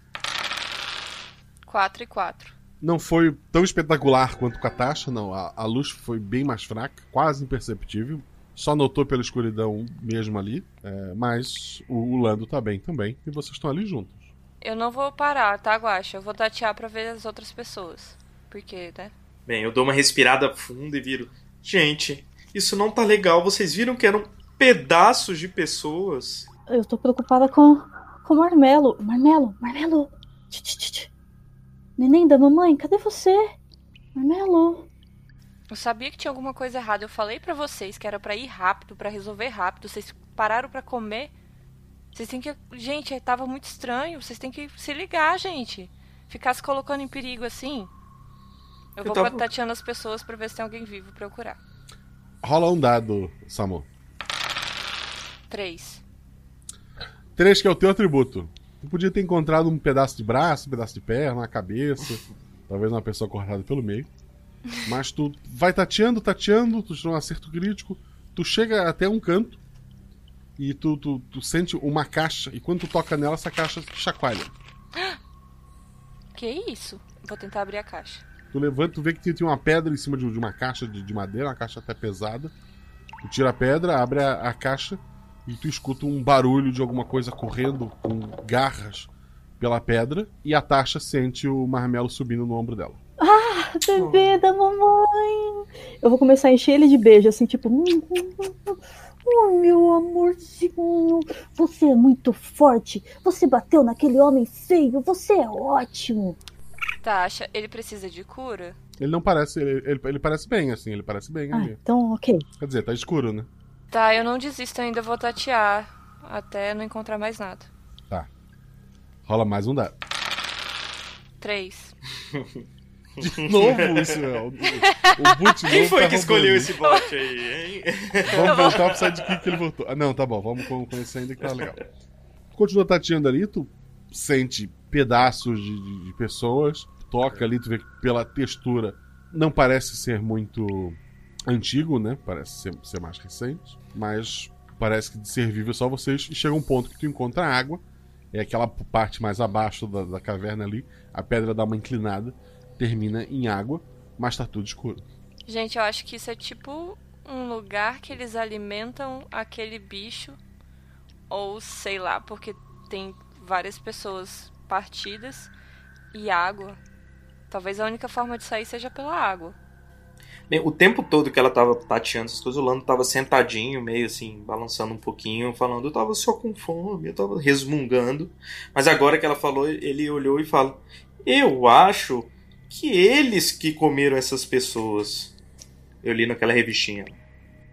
4 e 4. Não foi tão espetacular quanto com a Tasha, não. A, a luz foi bem mais fraca, quase imperceptível. Só notou pela escuridão mesmo ali. É, mas o, o Lando tá bem também. E vocês estão ali juntos. Eu não vou parar, tá, Guaxa? Eu vou tatear pra ver as outras pessoas. Porque, né? Bem, eu dou uma respirada funda e viro. Gente, isso não tá legal. Vocês viram que eram pedaços de pessoas? Eu tô preocupada com, com o Marmelo. Marmelo, Marmelo. Tch, tch, tch. Neném da mamãe, cadê você? Marmelo. Eu sabia que tinha alguma coisa errada. Eu falei pra vocês que era pra ir rápido, pra resolver rápido. Vocês pararam pra comer. Vocês têm que. Gente, tava muito estranho. Vocês têm que se ligar, gente. Ficar se colocando em perigo assim. Eu, Eu vou tava- tateando as pessoas pra ver se tem alguém vivo pra eu curar. Rola um dado, Samu. 3. 3 que é o teu atributo. Tu podia ter encontrado um pedaço de braço, um pedaço de perna, uma cabeça, talvez uma pessoa cortada pelo meio. Mas tu vai tateando, tateando, tu tira um acerto crítico, tu chega até um canto e tu, tu, tu sente uma caixa, e quando tu toca nela, essa caixa chacoalha. Que isso? Vou tentar abrir a caixa. Tu levanta, tu vê que tem uma pedra em cima de uma caixa de, de madeira, uma caixa até pesada. Tu tira a pedra, abre a, a caixa e tu escuta um barulho de alguma coisa correndo com garras pela pedra. E a Tasha sente o marmelo subindo no ombro dela. Ah, bebê da mamãe. Eu vou começar a encher ele de beijo, assim, tipo. "Hum, hum, hum, hum. Oh, meu amorzinho, você é muito forte. Você bateu naquele homem feio. Você é ótimo. Tasha, ele precisa de cura? Ele não parece. Ele, ele, ele parece bem, assim, ele parece bem Ah, ali. então, ok. Quer dizer, tá escuro, né? Tá, eu não desisto ainda, vou tatear. Até não encontrar mais nada. Tá. Rola mais um dado. 3. De novo, isso é. O, o boot Quem foi tá que escolheu esse bot aí, hein? Vamos voltar pro sidekick que ele voltou. Ah, não, tá bom, vamos com esse ainda que tá legal. Continua tateando ali, tu sente pedaços de, de- de pessoas, toca ali, tu vê que pela textura não parece ser muito antigo, né? Parece ser, ser mais recente, mas parece que de ser vivo é só vocês. E chega um ponto que tu encontra água, é aquela parte mais abaixo da, da caverna ali, a pedra dá uma inclinada, termina em água, mas tá tudo escuro. Gente, eu acho que isso é tipo um lugar que eles alimentam aquele bicho. Ou sei lá, porque tem várias pessoas partidas e água. Talvez a única forma de sair seja pela água. Bem, o tempo todo que ela tava tateando essas coisas, o Lando tava sentadinho, meio assim, balançando um pouquinho, falando, eu tava só com fome, eu tava resmungando. Mas agora que ela falou, ele olhou e fala, eu acho que eles que comeram essas pessoas. Eu li naquela revistinha.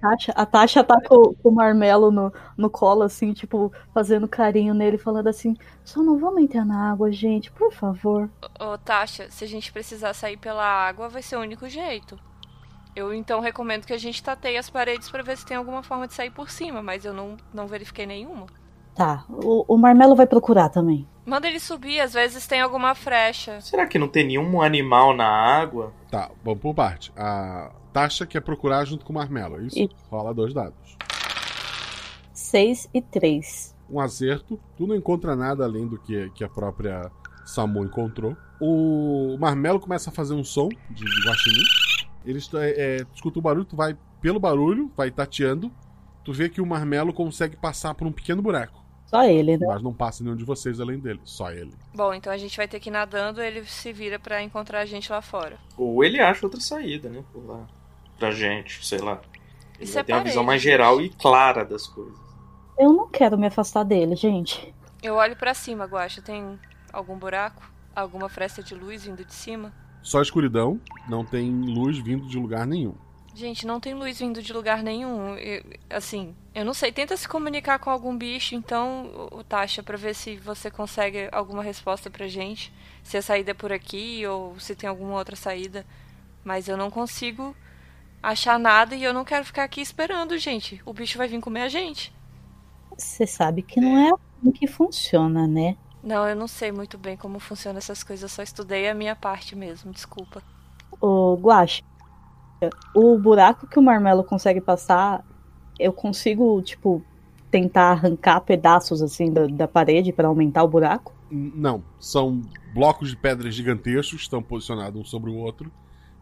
Tasha, a Tasha tá com, com o marmelo no, no colo, assim, tipo, fazendo carinho nele, falando assim: só não vamos entrar na água, gente, por favor. Ô, Tasha, se a gente precisar sair pela água, vai ser o único jeito. Eu então recomendo que a gente tateie as paredes para ver se tem alguma forma de sair por cima, mas eu não, não verifiquei nenhuma. Tá, o, o marmelo vai procurar também. Manda ele subir, às vezes tem alguma frecha. Será que não tem nenhum animal na água? Tá, vamos por parte. A Tasha quer procurar junto com o Marmelo, é isso? E- Rola dois dados. 6 e 3. Um acerto, tu não encontra nada além do que, que a própria Samu encontrou. O Marmelo começa a fazer um som de, de guaxinim. Ele é, é, tu escuta o barulho, tu vai pelo barulho, vai tateando. Tu vê que o Marmelo consegue passar por um pequeno buraco. Só ele, né? Mas não passa nenhum de vocês além dele, só ele. Bom, então a gente vai ter que ir nadando, ele se vira para encontrar a gente lá fora. Ou ele acha outra saída, né? Por lá. Pra gente, sei lá. Ele vai é ter uma visão mais geral e clara das coisas. Eu não quero me afastar dele, gente. Eu olho para cima, Guaxa. Tem algum buraco? Alguma fresta de luz vindo de cima? Só escuridão, não tem luz vindo de lugar nenhum. Gente, não tem luz vindo de lugar nenhum. Eu- assim, eu não sei. Tenta se comunicar com algum bicho, então, o o Tasha, pra ver se você consegue alguma resposta pra gente. Se a saída é por aqui ou se tem alguma outra saída. Mas eu não consigo achar nada e eu não quero ficar aqui esperando, gente. O bicho vai vir comer a gente. Você sabe que não é assim que funciona, né? Não, eu não sei muito bem como funcionam essas coisas. Eu só estudei a minha parte mesmo, desculpa. Ô, Guache, o buraco que o marmelo consegue passar, eu consigo, tipo, tentar arrancar pedaços assim da, da parede pra aumentar o buraco? Não, são blocos de pedras gigantescos que estão posicionados um sobre o outro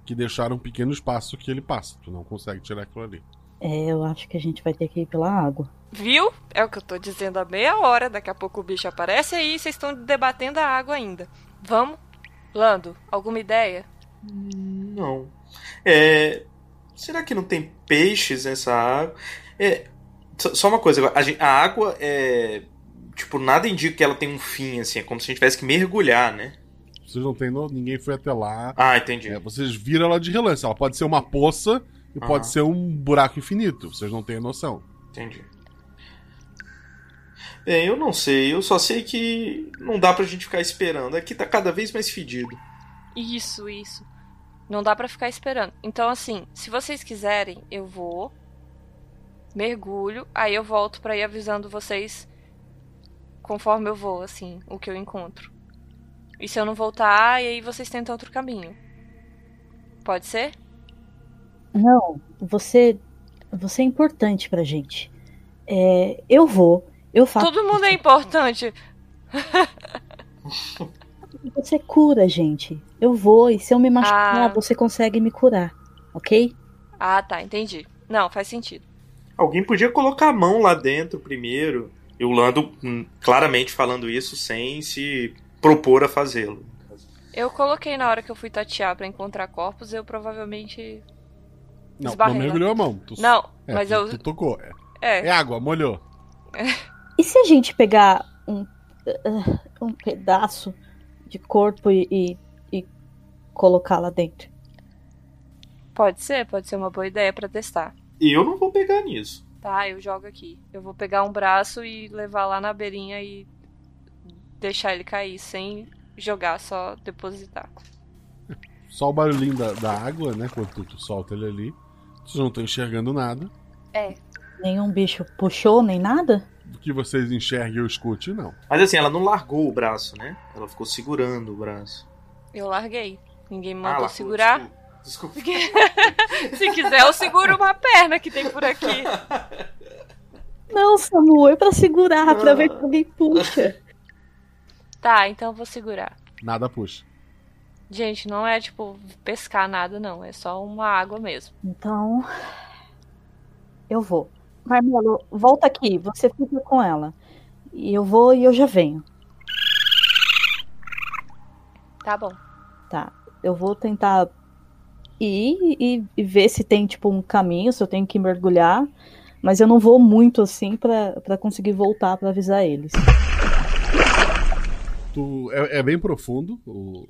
que deixaram um pequeno espaço que ele passa. Tu não consegue tirar aquilo ali. É, eu acho que a gente vai ter que ir pela água. Viu? É o que eu tô dizendo há meia hora. Daqui a pouco o bicho aparece aí e vocês estão debatendo a água ainda. Vamos? Lando, alguma ideia? Não. É. Será que não tem peixes nessa água? É. só- uma coisa, a água é. Tipo, nada indica que ela tem um fim, assim. É como se a gente tivesse que mergulhar, né? Vocês não têm ninguém foi até lá. Ah, entendi. É, vocês viram ela de relance. Ela pode ser uma poça e Aham. pode ser um buraco infinito. Vocês não têm noção. Entendi. Bem, eu não sei. Eu só sei que não dá pra gente ficar esperando. Aqui tá cada vez mais fedido. Isso, isso. Não dá pra ficar esperando. Então, assim, se vocês quiserem, eu vou. Mergulho, aí eu volto pra ir avisando vocês conforme eu vou, assim, o que eu encontro. E se eu não voltar, e aí vocês tentam outro caminho. Pode ser? Não, você, você é importante pra gente. É, eu vou, eu faço. Todo mundo é importante. Você cura, gente. Eu vou e se eu me machucar, Ah. você consegue me curar, ok? Ah, tá, entendi. Não, faz sentido. Alguém podia colocar a mão lá dentro primeiro. E o Lando hum, claramente falando isso sem se propor a fazê-lo. Eu coloquei na hora que eu fui tatear pra encontrar corpos, eu provavelmente. Não, Esbarrei não mergulhou a mão. Tu- Não, é, mas tu, eu. tu tocou. É. É. É água, molhou. E se a gente pegar um, ah, um pedaço de corpo e, e, e colocar lá dentro? Pode ser, pode ser uma boa ideia pra testar. E eu não vou pegar nisso. Tá, eu jogo aqui. Eu vou pegar um braço e levar lá na beirinha e deixar ele cair sem jogar, só depositar. Só o barulhinho da, da água, né? Quando tu, tu solta ele ali. Vocês não estão enxergando nada. É. Nenhum bicho puxou, nem nada? Do que vocês enxerguem ou escute, não. Mas assim, ela não largou o braço, né? Ela ficou segurando o braço. Eu larguei. Ninguém me Ah, mandou largou, segurar. Desculpa. Se quiser, eu seguro uma perna que tem por aqui. Não, Samu, é pra segurar, pra ver se alguém puxa. Tá, então eu vou segurar. Nada puxa. Gente, não é tipo pescar nada, não. É só uma água mesmo. Então, eu vou. Marmelo, volta aqui, você fica com ela. E eu vou e eu já venho. Tá bom. Tá, eu vou tentar ir e, e ver se tem, tipo, um caminho, se eu tenho que mergulhar. Mas eu não vou muito assim pra, pra conseguir voltar pra avisar eles. Tu, é, é bem profundo o,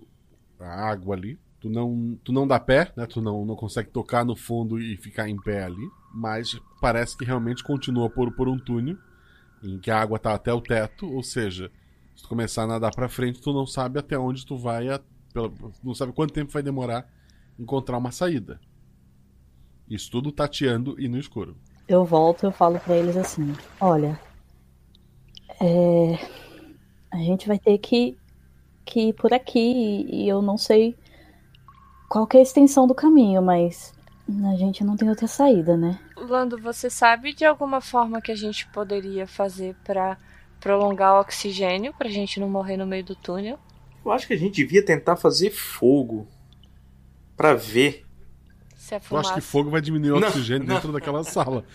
a água ali. Tu não, tu não dá pé, né? Tu não, não consegue tocar no fundo e ficar em pé ali. Mas parece que realmente continua por, por um túnel em que a água tá até o teto. Ou seja, se tu começar a nadar pra frente, tu não sabe até onde tu vai. A, não sabe quanto tempo vai demorar encontrar uma saída. Isso tudo tateando e no escuro. Eu volto e falo pra eles assim: olha, é, a gente vai ter que, que ir por aqui e, e eu não sei qual que é a extensão do caminho, mas a gente não tem outra saída, né? Lando, você sabe de alguma forma que a gente poderia fazer pra prolongar o oxigênio pra gente não morrer no meio do túnel? Eu acho que a gente devia tentar fazer fogo pra ver. Se é Eu acho que fogo vai diminuir o Não, oxigênio não. dentro daquela sala.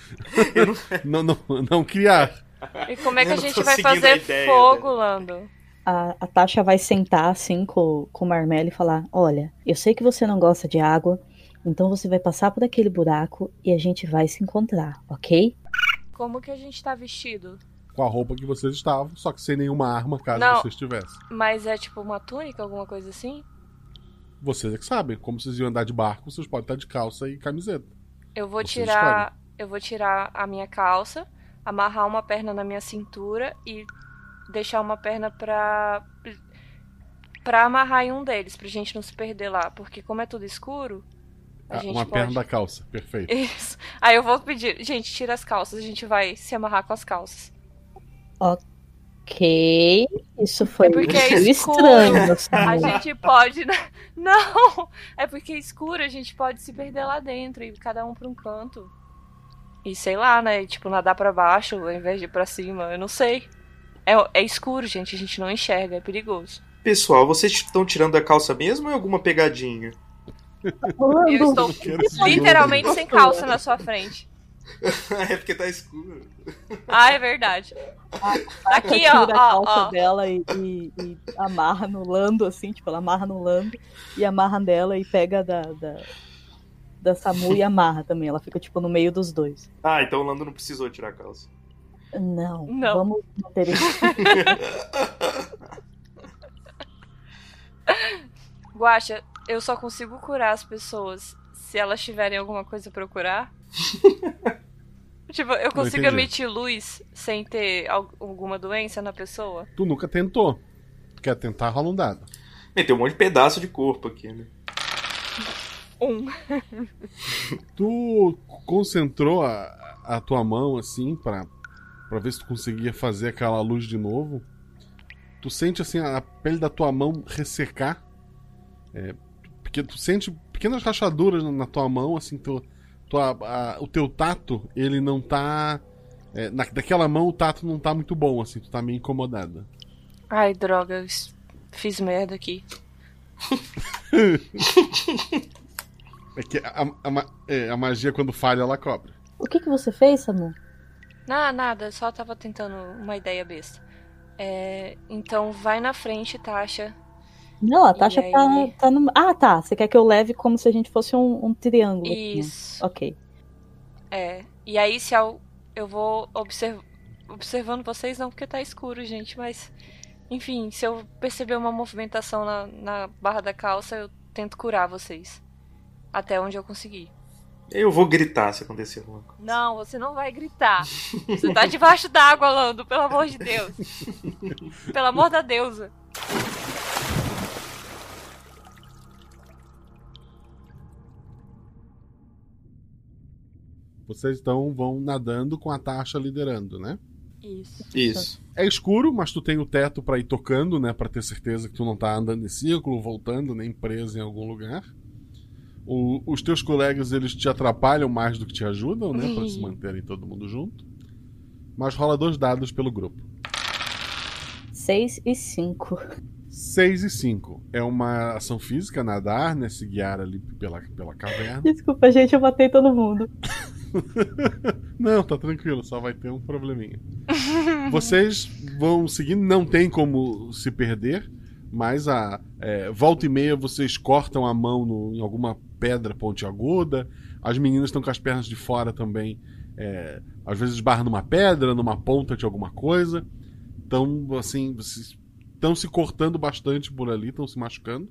não, não, não criar. E como é que a gente vai fazer ideia, fogo, Lando? A, a Tasha vai sentar assim com, com o Marmelo e falar: Olha, eu sei que você não gosta de água, então você vai passar por aquele buraco e a gente vai se encontrar, ok? Como que a gente tá vestido? Com a roupa que vocês estavam, só que sem nenhuma arma, caso Não. vocês tivessem. Mas é tipo uma túnica, alguma coisa assim? Vocês é que sabem. Como vocês iam andar de barco, vocês podem estar de calça e camiseta. Eu vou Vocês tirar. Eu vou tirar a minha calça, amarrar uma perna na minha cintura e deixar uma perna pra. pra amarrar em um deles, pra gente não se perder lá. Porque como é tudo escuro, a Ah, gente uma pode. perna da calça. Perfeito. Isso. Aí eu vou pedir, gente, tira as calças, a gente vai se amarrar com as calças. Ok. Isso foi É porque é estranho. A Samu. gente pode. Não! É porque é escuro, a gente pode se perder lá dentro e cada um pra um canto. E sei lá, né? Tipo, nadar pra baixo ao invés de ir pra cima. Eu não sei. É, é escuro, gente. A gente não enxerga, é perigoso. Pessoal, vocês estão tirando a calça mesmo ou é alguma pegadinha? Eu estou literalmente sem calça na sua frente. é porque tá escuro. Ah, é verdade. Aqui, ó, tira a ó, calça ó. dela e, e- e amarra no lando, assim, tipo, ela amarra no lando e amarra dela e pega da, da, da Samu e amarra também. Ela fica, tipo, no meio dos dois. Ah, então o Lando não precisou tirar a calça. Não, Não. vamos manter isso. Guaxa, eu só consigo curar as pessoas se elas tiverem alguma coisa pra eu curar. tipo, eu consigo emitir luz sem ter al- alguma doença na pessoa? Tu nunca tentou. Tu quer tentar, rola um dado. Bem, tem um monte de pedaço de corpo aqui, né? Um. Tu concentrou a, a tua mão assim pra, pra ver se tu conseguia fazer aquela luz de novo. Tu sente assim a pele da tua mão ressecar. É, porque tu sente pequenas rachaduras na, tua mão, assim, tu, tua, a- o teu tato, ele não tá. é, na, daquela mão o tato não tá muito bom, assim, tu tá meio incomodada. Ai, droga, fiz merda aqui. É que a, a é, a magia, quando falha, ela cobra. O que, que você fez, Samu? Nada, eu só tava tentando uma ideia besta. É, então vai na frente, Tasha. Não, a Tasha aí? tá, tá no. Ah, tá. Você quer que eu leve como se a gente fosse um, um triângulo. aqui, né? Isso. Ok. É. E aí, se eu, eu vou observ- observando vocês, não porque tá escuro, gente, mas. Enfim, se eu perceber uma movimentação na, na barra da calça, eu tento curar vocês. Até onde eu conseguir. Eu vou gritar se acontecer alguma coisa. Não, você não vai gritar. Você tá debaixo d'água, Lando, pelo amor de Deus. Pelo amor da deusa. Vocês então vão nadando com a taxa liderando, né? Isso. Isso. É escuro, mas tu tem o teto pra ir tocando, né? Pra ter certeza que tu não tá andando em círculo, voltando, nem preso em algum lugar. O- os teus colegas, eles te atrapalham mais do que te ajudam, né? Pra se manterem todo mundo junto. Mas rola dois dados pelo grupo. 6 e 5. 6 e 5. É uma ação física, nadar, né? Se guiar ali pela, pela caverna. Desculpa, gente, eu matei todo mundo. Não, tá tranquilo, só vai ter um probleminha. Vocês vão seguindo, não tem como se perder, mas a é, volta e meia vocês cortam a mão no- em alguma pedra pontiaguda. As meninas estão com as pernas de fora também. é, às vezes barram numa pedra, numa ponta de alguma coisa. Então, assim, estão se cortando bastante por ali, estão se machucando.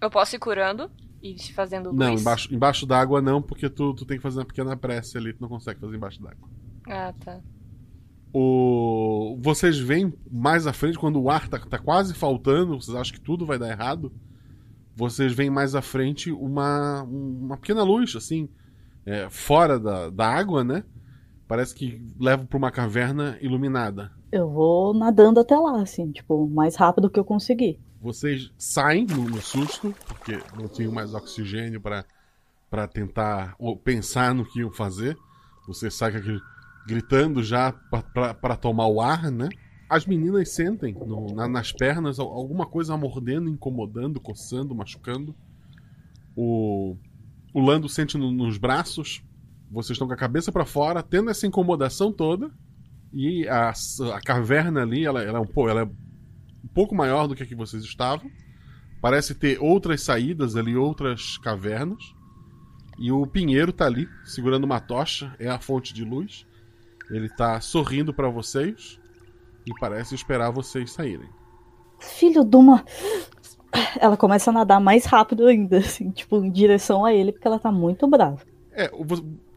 Eu posso ir curando? ir fazendo luz? Não, embaixo, embaixo d'água não, porque tu, tu tem que fazer uma pequena prece ali, tu não consegue fazer embaixo d'água. Ah, tá. O... Vocês veem mais à frente, quando o ar tá, tá quase faltando, vocês acham que tudo vai dar errado. Vocês veem mais à frente uma, uma pequena luz, assim, é, fora da, da água, né? Parece que leva para uma caverna iluminada. Eu vou nadando até lá, assim, tipo, o mais rápido que eu conseguir. Vocês saem no, no susto, porque não tinham mais oxigênio para tentar ou pensar no que iam fazer. Você sai gritando já para tomar o ar, né? As meninas sentem no, na, nas pernas alguma coisa mordendo, incomodando, coçando, machucando. O, o Lando sente no, nos braços. Vocês estão com a cabeça para fora, tendo essa incomodação toda. E a, a caverna ali, ela, ela, é um, ela é um pouco maior do que a que vocês estavam. Parece ter outras saídas ali, outras cavernas. E o Pinheiro tá ali, segurando uma tocha, é a fonte de luz. Ele tá sorrindo para vocês e parece esperar vocês saírem. Filho de uma. Ela começa a nadar mais rápido ainda, assim, tipo, em direção a ele, porque ela tá muito brava. É,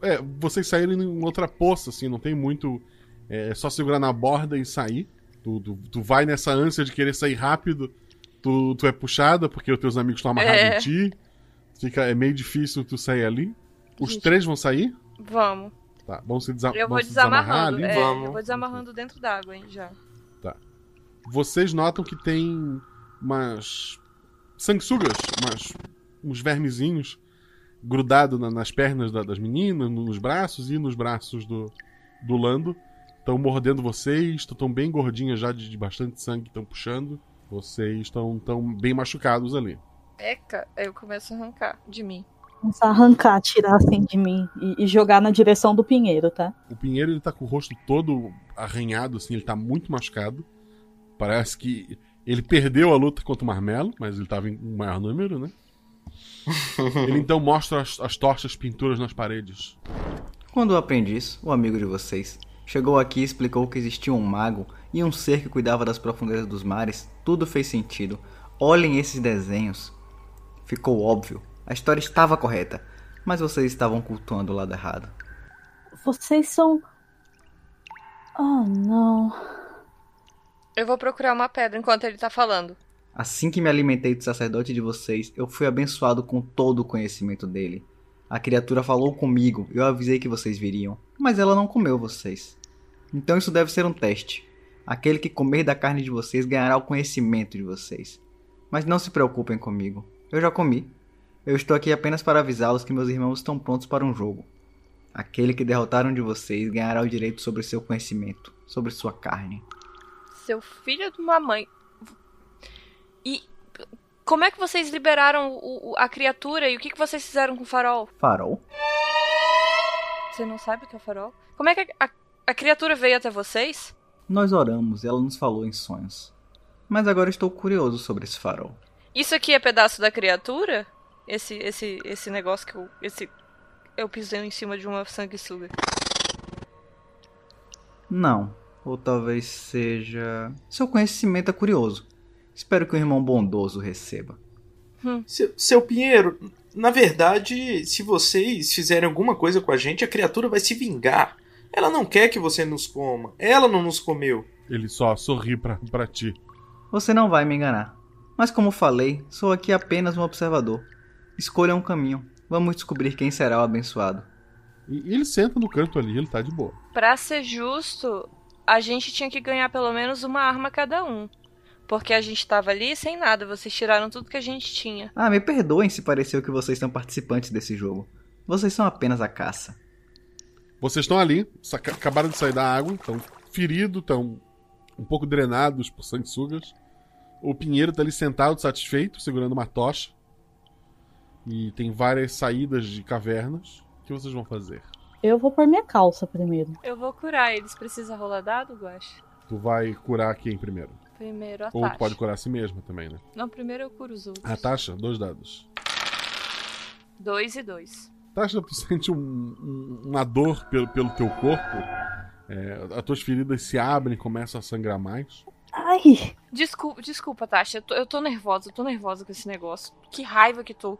é vocês saírem em outra poça, assim, não tem muito. É só segurar na borda e sair. Tu, tu, tu vai nessa ânsia de querer sair rápido, tu, tu é puxada porque os teus amigos estão amarrados é. em ti. Fica, é meio difícil tu sair ali. Os Gente, três vão sair? Vamos. Tá, vamos se, desa eu vou desamarrando, ali? É, vamos. Eu vou desamarrando dentro d'água, hein, já. Vocês notam que tem umas sanguessugas, umas, uns vermezinhos grudados na, nas pernas da, das meninas, nos braços e nos braços do, do Lando. Estão mordendo vocês, estão bem gordinhas já de, de bastante sangue, estão puxando. Vocês estão tão bem machucados ali. Eca, eu começo a arrancar de mim. Começar a arrancar, tirar assim de mim e, e, jogar na direção do Pinheiro, tá? O Pinheiro ele tá com o rosto todo arranhado, assim, ele tá muito machucado. Parece que ele perdeu a luta contra o Marmelo, mas ele tava em um maior número, né? ele então mostra as, as tochas pinturas nas paredes. Quando o aprendiz, o amigo de vocês, chegou aqui e explicou que existia um mago e um ser que cuidava das profundezas dos mares, tudo fez sentido. Olhem esses desenhos. Ficou óbvio. A história estava correta, mas vocês estavam cultuando o lado errado. Vocês são. Oh, não. Eu vou procurar uma pedra enquanto ele tá falando. Assim que me alimentei do sacerdote de vocês, eu fui abençoado com todo o conhecimento dele. A criatura falou comigo, eu avisei que vocês viriam, mas ela não comeu vocês. Então isso deve ser um teste. Aquele que comer da carne de vocês ganhará o conhecimento de vocês. Mas não se preocupem comigo. Eu já comi. Eu estou aqui apenas para avisá-los que meus irmãos estão prontos para um jogo. Aquele que derrotaram de vocês ganhará o direito sobre seu conhecimento, sobre sua carne. Seu filho de uma mãe. E como é que vocês liberaram o, o, a criatura e o que, que vocês fizeram com o farol? Farol? Você não sabe o que é o farol? Como é que a, a, a criatura veio até vocês? Nós oramos e ela nos falou em sonhos. Mas agora estou curioso sobre esse farol. Isso aqui é pedaço da criatura? Esse esse esse negócio que eu esse eu pisei em cima de uma sanguessuga. Não, ou talvez seja seu conhecimento é curioso. Espero que o irmão bondoso receba. Hum. Seu, seu Pinheiro, na verdade, se vocês fizerem alguma coisa com a gente, a criatura vai se vingar. Ela não quer que você nos coma. Ela não nos comeu. Ele só sorri pra, pra ti. Você não vai me enganar. Mas como falei, sou aqui apenas um observador. Escolha um caminho. Vamos descobrir quem será o abençoado. E ele senta no canto ali, ele tá de boa. Pra ser justo, a gente tinha que ganhar pelo menos uma arma cada um. Porque a gente tava ali sem nada, vocês tiraram tudo que a gente tinha. Ah, me perdoem se pareceu que vocês são participantes desse jogo. Vocês são apenas a caça. Vocês estão ali, acabaram de sair da água, estão feridos, estão um pouco drenados por sanguessugas. O Pinheiro tá ali sentado, satisfeito, segurando uma tocha. E tem várias saídas de cavernas. O que vocês vão fazer? Eu vou pôr minha calça primeiro. Eu vou curar eles. Precisa rolar dado, Guache? Tu vai curar quem primeiro? Primeiro a Ou tu pode curar a si mesma também, né? Não, primeiro eu curo os outros. A taxa? Dois dados. Dois e dois. Tasha, tu sente um, um, uma dor pelo, pelo teu corpo. É, as tuas feridas se abrem, começam a sangrar mais. Ai! Desculpa, desculpa, Tasha. Eu tô, eu tô nervosa, eu tô nervosa com esse negócio. Que raiva que tô.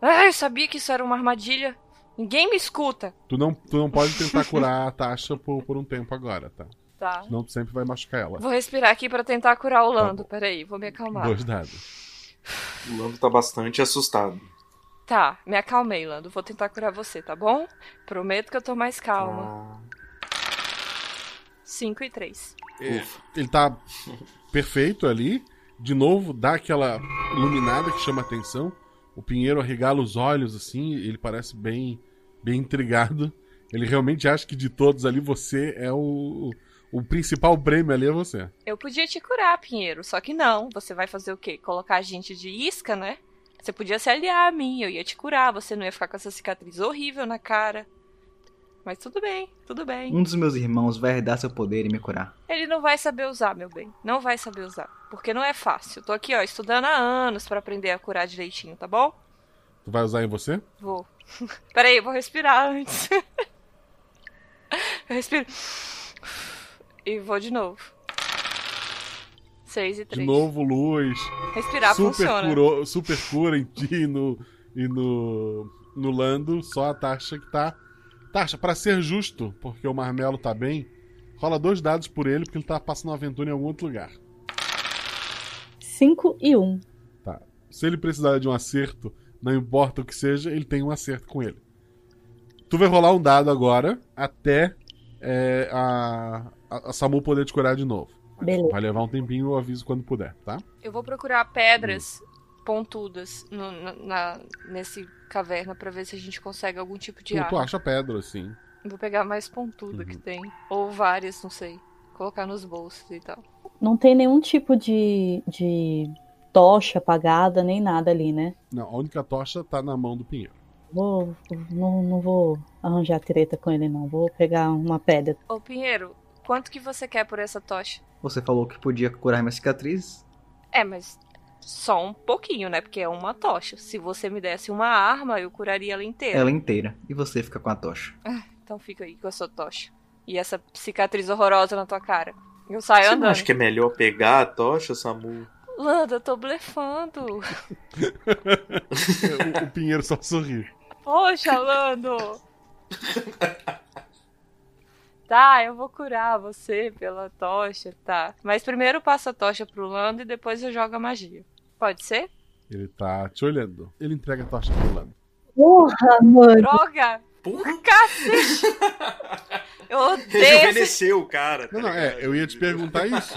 Ai, eu sabia que isso era uma armadilha. Ninguém me escuta. Tu não, tu não pode tentar curar a taxa por, por um tempo agora, tá? Tá. Senão tu sempre vai machucar ela. Vou respirar aqui pra tentar curar o Lando. Peraí, vou me acalmar. Dois dados. O Lando tá bastante assustado. Tá, me acalmei, Lando. Vou tentar curar você, tá bom? Prometo que eu tô mais calma. 5 e 3. É, ele tá perfeito ali. De novo, dá aquela iluminada que chama atenção. O Pinheiro arregala os olhos assim, ele parece bem, bem intrigado. Ele realmente acha que de todos ali você é o, o principal prêmio ali é você. Eu podia te curar, Pinheiro, só que não. Você vai fazer o quê? Colocar a gente de isca, né? Você podia se aliar a mim, eu ia te curar, você não ia ficar com essa cicatriz horrível na cara. Mas tudo bem, tudo bem. Um dos meus irmãos vai herdar seu poder e me curar. Ele não vai saber usar, meu bem. Não vai saber usar. Porque não é fácil. Tô aqui, ó, estudando há anos para aprender a curar direitinho, tá bom? Tu vai usar em você? Vou. Peraí, eu vou respirar antes. eu respiro. E vou de novo. 6 e 3. De novo, luz. Respirar super funciona. Curou, super cura em ti e no, e no, no Lando. Só a Tasha que tá. Tasha, pra ser justo, porque o Marmelo tá bem, rola dois dados por ele, porque ele tá passando uma aventura em algum outro lugar. 5 e 1. Um. Tá. Se ele precisar de um acerto, não importa o que seja, ele tem um acerto com ele. Tu vai rolar um dado agora até é, a, a, a Samu poder te curar de novo. Beleza. Vai levar um tempinho, eu aviso quando puder, tá? Eu vou procurar pedras pontudas no- na, na- nesse caverna pra ver se a gente consegue algum tipo de Tu, arma. tu acha pedra, sim. Vou pegar mais pontuda que tem. Ou várias, não sei. Colocar nos bolsos e tal. Não tem nenhum tipo de, de tocha apagada, nem nada ali, né? Não, a única tocha tá na mão do Pinheiro. Vou, não, não vou arranjar treta com ele, não. Vou pegar uma pedra. Ô, Pinheiro, quanto que você quer por essa tocha? Você falou que podia curar minhas cicatrizes. É, mas só um pouquinho, né? Porque é uma tocha. Se você me desse uma arma, eu curaria ela inteira. Ela inteira. E você fica com a tocha. Ah, então fica aí com a sua tocha. E essa cicatriz horrorosa na tua cara. Eu saio Você não andando. acha que é melhor pegar a tocha, Samu? Landa, eu tô blefando. o, o Pinheiro só sorri. Poxa, Lando! tá, eu vou curar você pela tocha, tá. Mas primeiro eu passo a tocha pro Lando e depois eu jogo a magia. Pode ser? Ele tá te olhando. Ele entrega a tocha pro Lando. Porra, mano! Droga! Cacete! Eu odeio. Rejuvenesceu o cara. tá Não, não, é, eu ia te perguntar isso.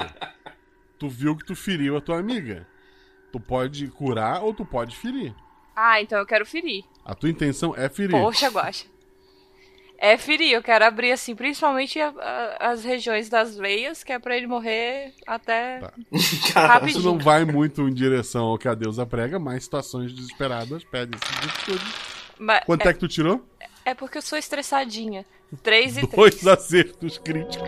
Tu viu que tu feriu a tua amiga. Tu pode curar ou tu pode ferir. Ah, então eu quero ferir. A tua intenção é ferir. Poxa, Guaxa. É ferir, eu quero abrir assim, principalmente a- a- as regiões das veias, que é pra ele morrer até Isso rapidinho. não vai muito em direção ao que a deusa prega, mas situações desesperadas pedem esse tipo de atitude. Mas Quanto é, que tu tirou? É porque eu sou estressadinha. 3 e 3. Dois acertos críticos.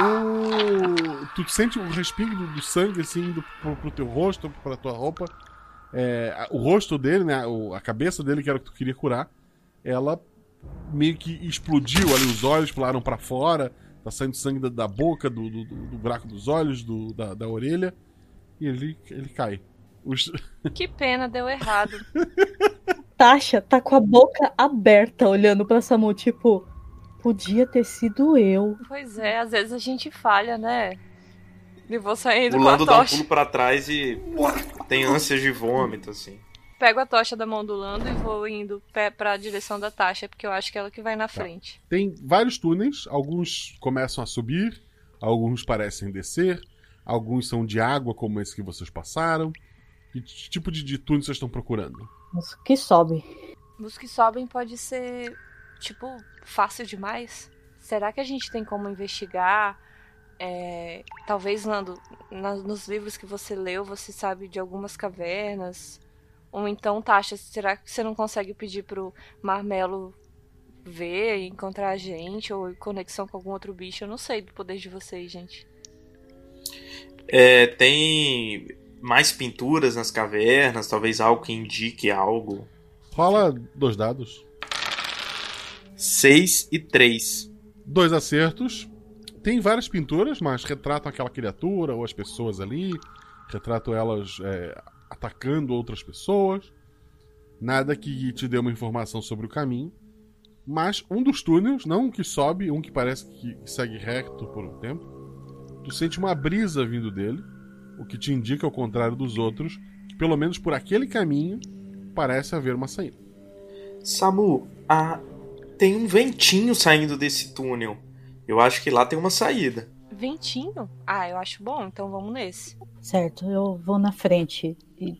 O... Tu sente o respingo do, do sangue assim indo pro, pro teu rosto, pra tua roupa. É, o rosto dele, né? a cabeça dele, que era o que tu queria curar, ela meio que explodiu ali, os olhos pularam pra fora, tá saindo sangue da, da boca, do, do, do- do buraco dos olhos, do, da, da orelha, e ele, ele cai. Os- Que pena, deu errado. Tasha tá com a boca aberta olhando pra Samu, tipo, podia ter sido eu. Pois é, às vezes a gente falha, né? E vou saindo O com a Lando dá um pulo pra trás e tem ânsias de vômito, assim. Pego a tocha da mão do Lando e vou indo pé pra direção da Tasha, porque eu acho que é ela que vai na frente. Tem vários túneis, alguns começam a subir, alguns parecem descer, alguns são de água, como esse que vocês passaram. Que tipo de, de túnel vocês estão procurando? Mas que sobe. Os que sobem pode ser, tipo, fácil demais. Será que a gente tem como investigar? É, talvez, Nando, na- nos livros que você leu, você sabe de algumas cavernas. Ou então, Tasha, será que você não consegue pedir pro Marmelo ver, encontrar a gente, ou em conexão com algum outro bicho? Eu não sei do poder de vocês, gente. É, tem mais pinturas nas cavernas, talvez algo que indique algo. Rola dois dados. 6 e 3. Dois acertos. Tem várias pinturas, mas retratam aquela criatura ou as pessoas ali. Retratam elas é, atacando outras pessoas. Nada que te dê uma informação sobre o caminho. Mas um dos túneis, não um que sobe, um que parece que segue reto por um tempo, tu sente uma brisa vindo dele, o que te indica, ao contrário dos outros, que pelo menos por aquele caminho parece haver uma saída. Samu, a... tem um ventinho saindo desse túnel. Eu acho que lá tem uma saída. Ventinho? Ah, eu acho bom, então vamos nesse. Certo, eu vou na frente. E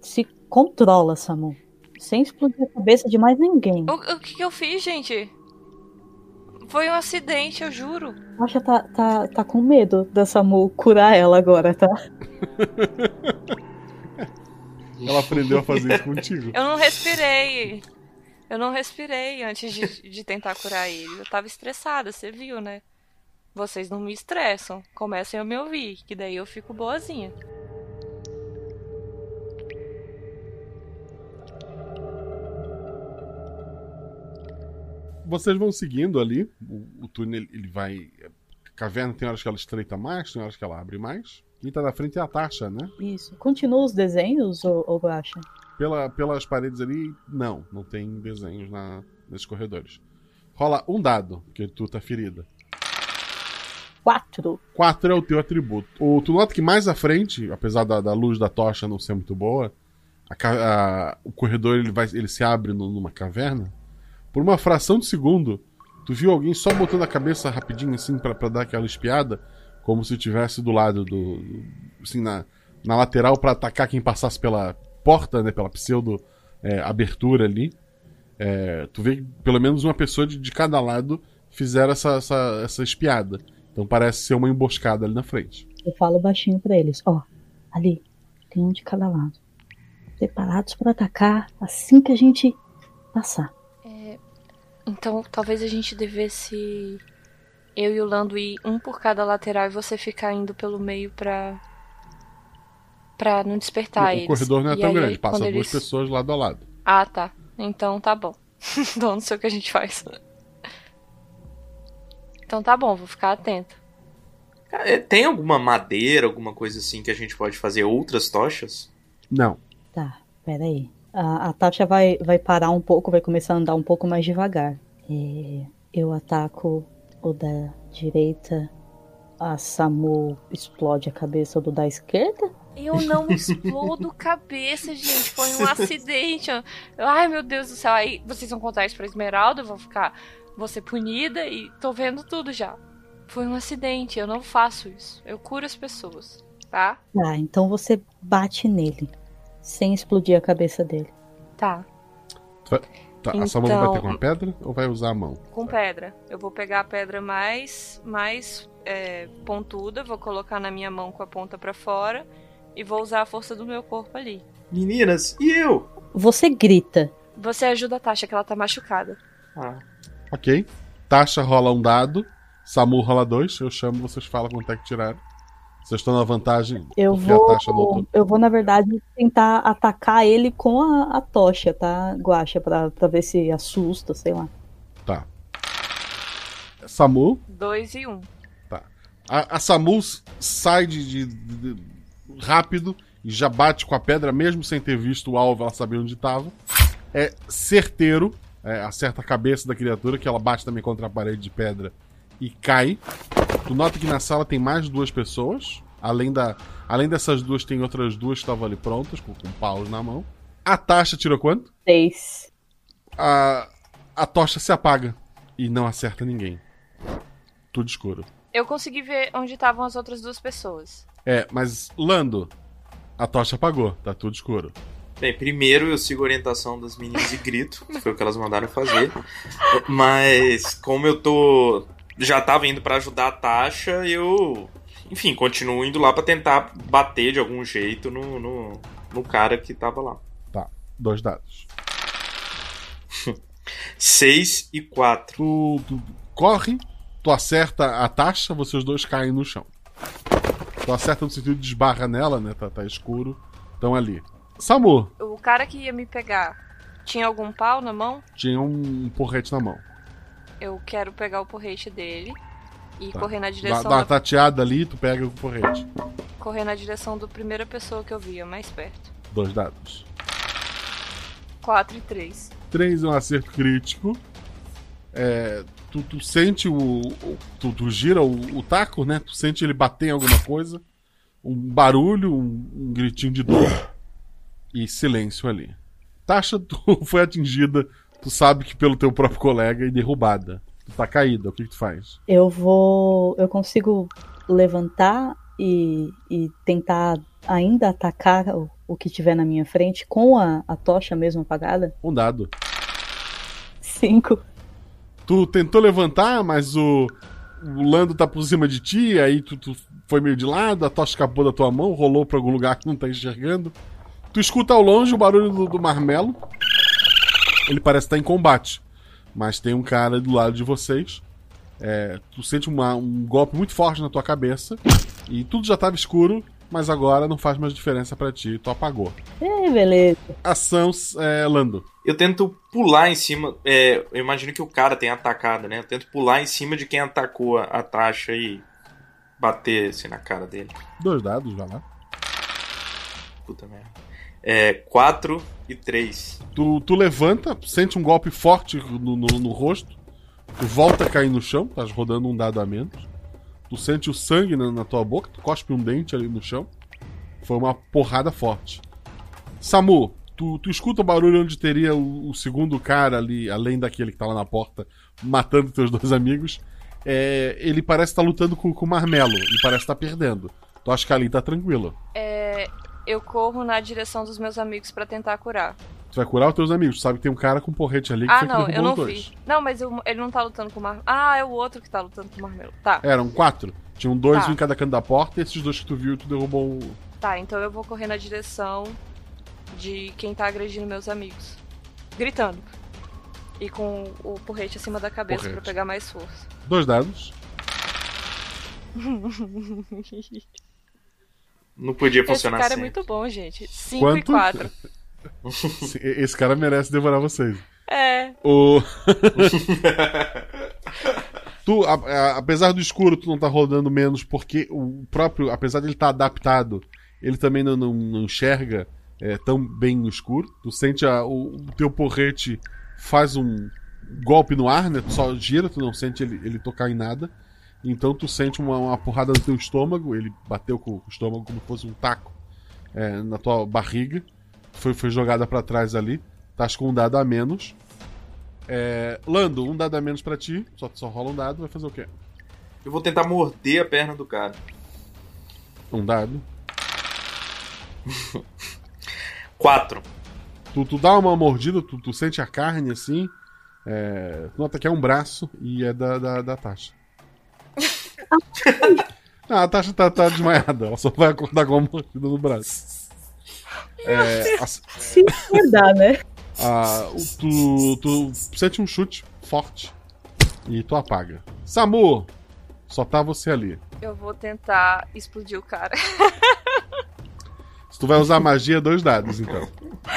se controla, Samu. Sem explodir a cabeça de mais ninguém. O, o que, que eu fiz, gente? Foi um acidente, eu juro. Acha tá, tá, tá com medo da Samu curar ela agora, tá? Ela aprendeu a fazer isso contigo. Eu não respirei. Eu não respirei antes de, de tentar curar ele. Eu tava estressada, você viu, né? Vocês não me estressam. Comecem a me ouvir, que daí eu fico boazinha. Vocês vão seguindo ali. O, o túnel ele vai. A caverna tem horas que ela estreita mais, tem horas que ela abre mais. Quem tá na frente é a Tasha, né? Isso. Continua os desenhos, ou, ou Guaxa? Pela, pelas paredes ali, não. Não tem desenhos na, nesses corredores. Rola um dado, porque tu tá ferida. Quatro. Quatro é o teu atributo. O, tu nota que mais à frente, apesar da, da luz da tocha não ser muito boa, a a- o corredor ele, vai, ele se abre no- numa caverna. Por uma fração de segundo, tu viu alguém só botando a cabeça rapidinho assim pra, pra dar aquela espiada, como se estivesse do lado do. do- assim, na, na lateral pra atacar quem passasse pela porta, né? Pela pseudo é, abertura ali. É, tu vê que pelo menos uma pessoa de, de cada lado fizeram essa, essa, essa espiada. Então parece ser uma emboscada ali na frente. Eu falo baixinho pra eles. Ó, ali, tem um de cada lado. Preparados pra atacar assim que a gente passar. Então, talvez a gente devesse. Eu e o Lando ir um por cada lateral e você ficar indo pelo meio pra. Pra não despertar o eles. corredor não é E tão aí, grande, passa duas eles- pessoas lado a lado. Ah, tá. Então tá bom. então não sei o que a gente faz. Então tá bom, vou ficar atento. É, Tem alguma madeira, alguma coisa assim que a gente pode fazer outras tochas? Não. Tá, peraí. A, a Tasha vai, vai parar um pouco, vai começar a andar um pouco mais devagar. É, eu ataco o da direita. A Samu explode a cabeça do da esquerda. Eu não explodo cabeça, gente. Foi um acidente. Ai, meu Deus do céu. Aí vocês vão contar isso pra Esmeralda, eu vou ficar. Vou ser punida e tô vendo tudo já. Foi um acidente, eu não faço isso. Eu curo as pessoas, tá? Tá, então você bate nele. Sem explodir a cabeça dele. Tá. Tá, A sua mão vai Então- bater com a pedra ou vai usar a mão? Com pedra. Eu vou pegar a pedra mais, mais é, pontuda, vou colocar na minha mão com a ponta pra fora e vou usar a força do meu corpo ali. Meninas, e eu? Você grita. Você ajuda a Tasha, que ela tá machucada. Ah. Ok. Tasha rola um dado. Samu rola dois. Eu chamo, vocês falam quanto é que tiraram. Vocês estão na vantagem. Eu vou, eu vou, na verdade, tentar atacar ele com a, a tocha, tá, Guaxa? Pra, pra ver se assusta, sei lá. Tá. Samu. Dois e um. Tá. A, a Samu sai de- de- de- rápido e já bate com a pedra, mesmo sem ter visto o alvo, ela sabia onde estava. É certeiro, é, acerta a cabeça da criatura, que ela bate também contra a parede de pedra e cai. Tu nota que na sala tem mais duas pessoas. Além, da, além dessas duas, tem outras duas que estavam ali prontas, com, com paus na mão. A taxa tirou quanto? Seis. A, a tocha se apaga e não acerta ninguém. Tudo escuro. Eu consegui ver onde estavam as outras duas pessoas. É, mas Lando, a tocha apagou, tá tudo escuro. Bem, primeiro eu sigo a orientação das meninas e grito, que foi o que elas mandaram fazer. Mas como eu tô. Já tava indo pra ajudar a Tasha, eu. Enfim, continuo indo lá pra tentar bater de algum jeito no, no, no cara que tava lá. Tá, dois dados. 6 e 4. Tu, tu corre, tu acerta a taxa, vocês dois caem no chão. Tu acerta no sentido de esbarra nela, né? Tá, tá escuro. Estão ali. Samu, O cara que ia me pegar tinha algum pau na mão? tinha um porrete na mão. Eu quero pegar o porrete dele E Tá. correr na Dá, direção dá uma da... tateada ali, tu pega o porrete. correr na direção da primeira pessoa que eu via, mais perto. Dois dados. 4 e 3. 3 é um acerto crítico. É, tu, tu sente o. tu, tu gira o, o taco, né? Tu sente ele bater em alguma coisa. Um barulho, um, um gritinho de dor. E silêncio ali. Tasha, tu foi atingida. Tu sabe que pelo teu próprio colega e derrubada. Tu tá caída. O que, que tu faz? Eu vou. Eu consigo levantar e, e tentar ainda atacar o, o que tiver na minha frente com a, a tocha mesmo apagada? Um dado. Cinco. Tu tentou levantar, mas o, o Lando tá por cima de ti, aí tu, tu foi meio de lado, a tocha escapou da tua mão, rolou pra algum lugar que não tá enxergando. Tu escuta ao longe o barulho do, do marmelo. Ele parece estar em combate, mas tem um cara do lado de vocês. É, tu sente uma- um golpe muito forte na tua cabeça e tudo já tava escuro, mas agora não faz mais diferença pra ti, tu apagou. É, beleza. Ação, é, Lando. Eu tento pular em cima. é, eu imagino que o cara tenha atacado, né? Eu tento pular em cima de quem atacou a, a taxa e bater assim na cara dele. Dois dados, vai lá. Puta merda. É, 4 e 3. Tu, tu levanta, sente um golpe forte no, no- no rosto. Tu volta a cair no chão, estás rodando um dado a menos. Tu sente o sangue na, na tua boca, tu cospe um dente ali no chão. Foi uma porrada forte. Samu, tu, tu escuta o barulho onde teria o, o segundo cara ali, além daquele que tá lá na porta, matando teus dois amigos. É, ele parece estar lutando com, com o Marmelo e parece estar perdendo. Tu acha que ali tá tranquilo. É, eu corro na direção dos meus amigos pra tentar curar. Vai curar os teus amigos. Tu sabe que tem um cara com porrete ali que Ah, foi não, derrubou eu não os dois. vi. Não, mas eu- ele não tá lutando com o Marmelo. Ah, é o outro que tá lutando com o Marmelo. Tá. Eram quatro. Tinham dois Tá. em cada canto da porta e esses dois que tu viu, tu derrubou o. Tá, então eu vou correr na direção de quem tá agredindo meus amigos. Gritando. E com o porrete acima da cabeça Porrete. pra pegar mais força. Dois dados. Não podia Esse funcionar cara é assim. muito bom, gente. 5 e Quanto? 4. Esse- cara merece devorar vocês. É. O. tu, a- a- apesar do escuro, tu não tá rodando menos, porque o próprio, apesar dele estar adaptado, ele também não, não- não enxerga é, tão bem no escuro. Tu sente a- o, o teu porrete faz um golpe no ar, né? Tu só gira, tu não sente ele, ele tocar em nada. Então tu sente uma, uma porrada no teu estômago, ele bateu com o estômago como se fosse um taco é, na tua barriga. Foi, foi jogada pra trás ali. Tás com um dado a menos. É, Lando, um dado a menos pra ti. Só, só rola um dado, vai fazer o quê? Eu vou tentar morder a perna do cara. Um dado. 4. Tu, tu dá uma mordida, tu, tu sente a carne assim. É, nota que é um braço e é da, da, da Tasha. ah, a Tasha tá, tá desmaiada, ela só vai acordar com uma mordida no braço. É, a- Se acordar, né? Ah, tu, tu sente um chute forte e tu apaga. Samu, só tá você ali. Eu vou tentar explodir o cara. Se tu vai usar magia, dois dados, então.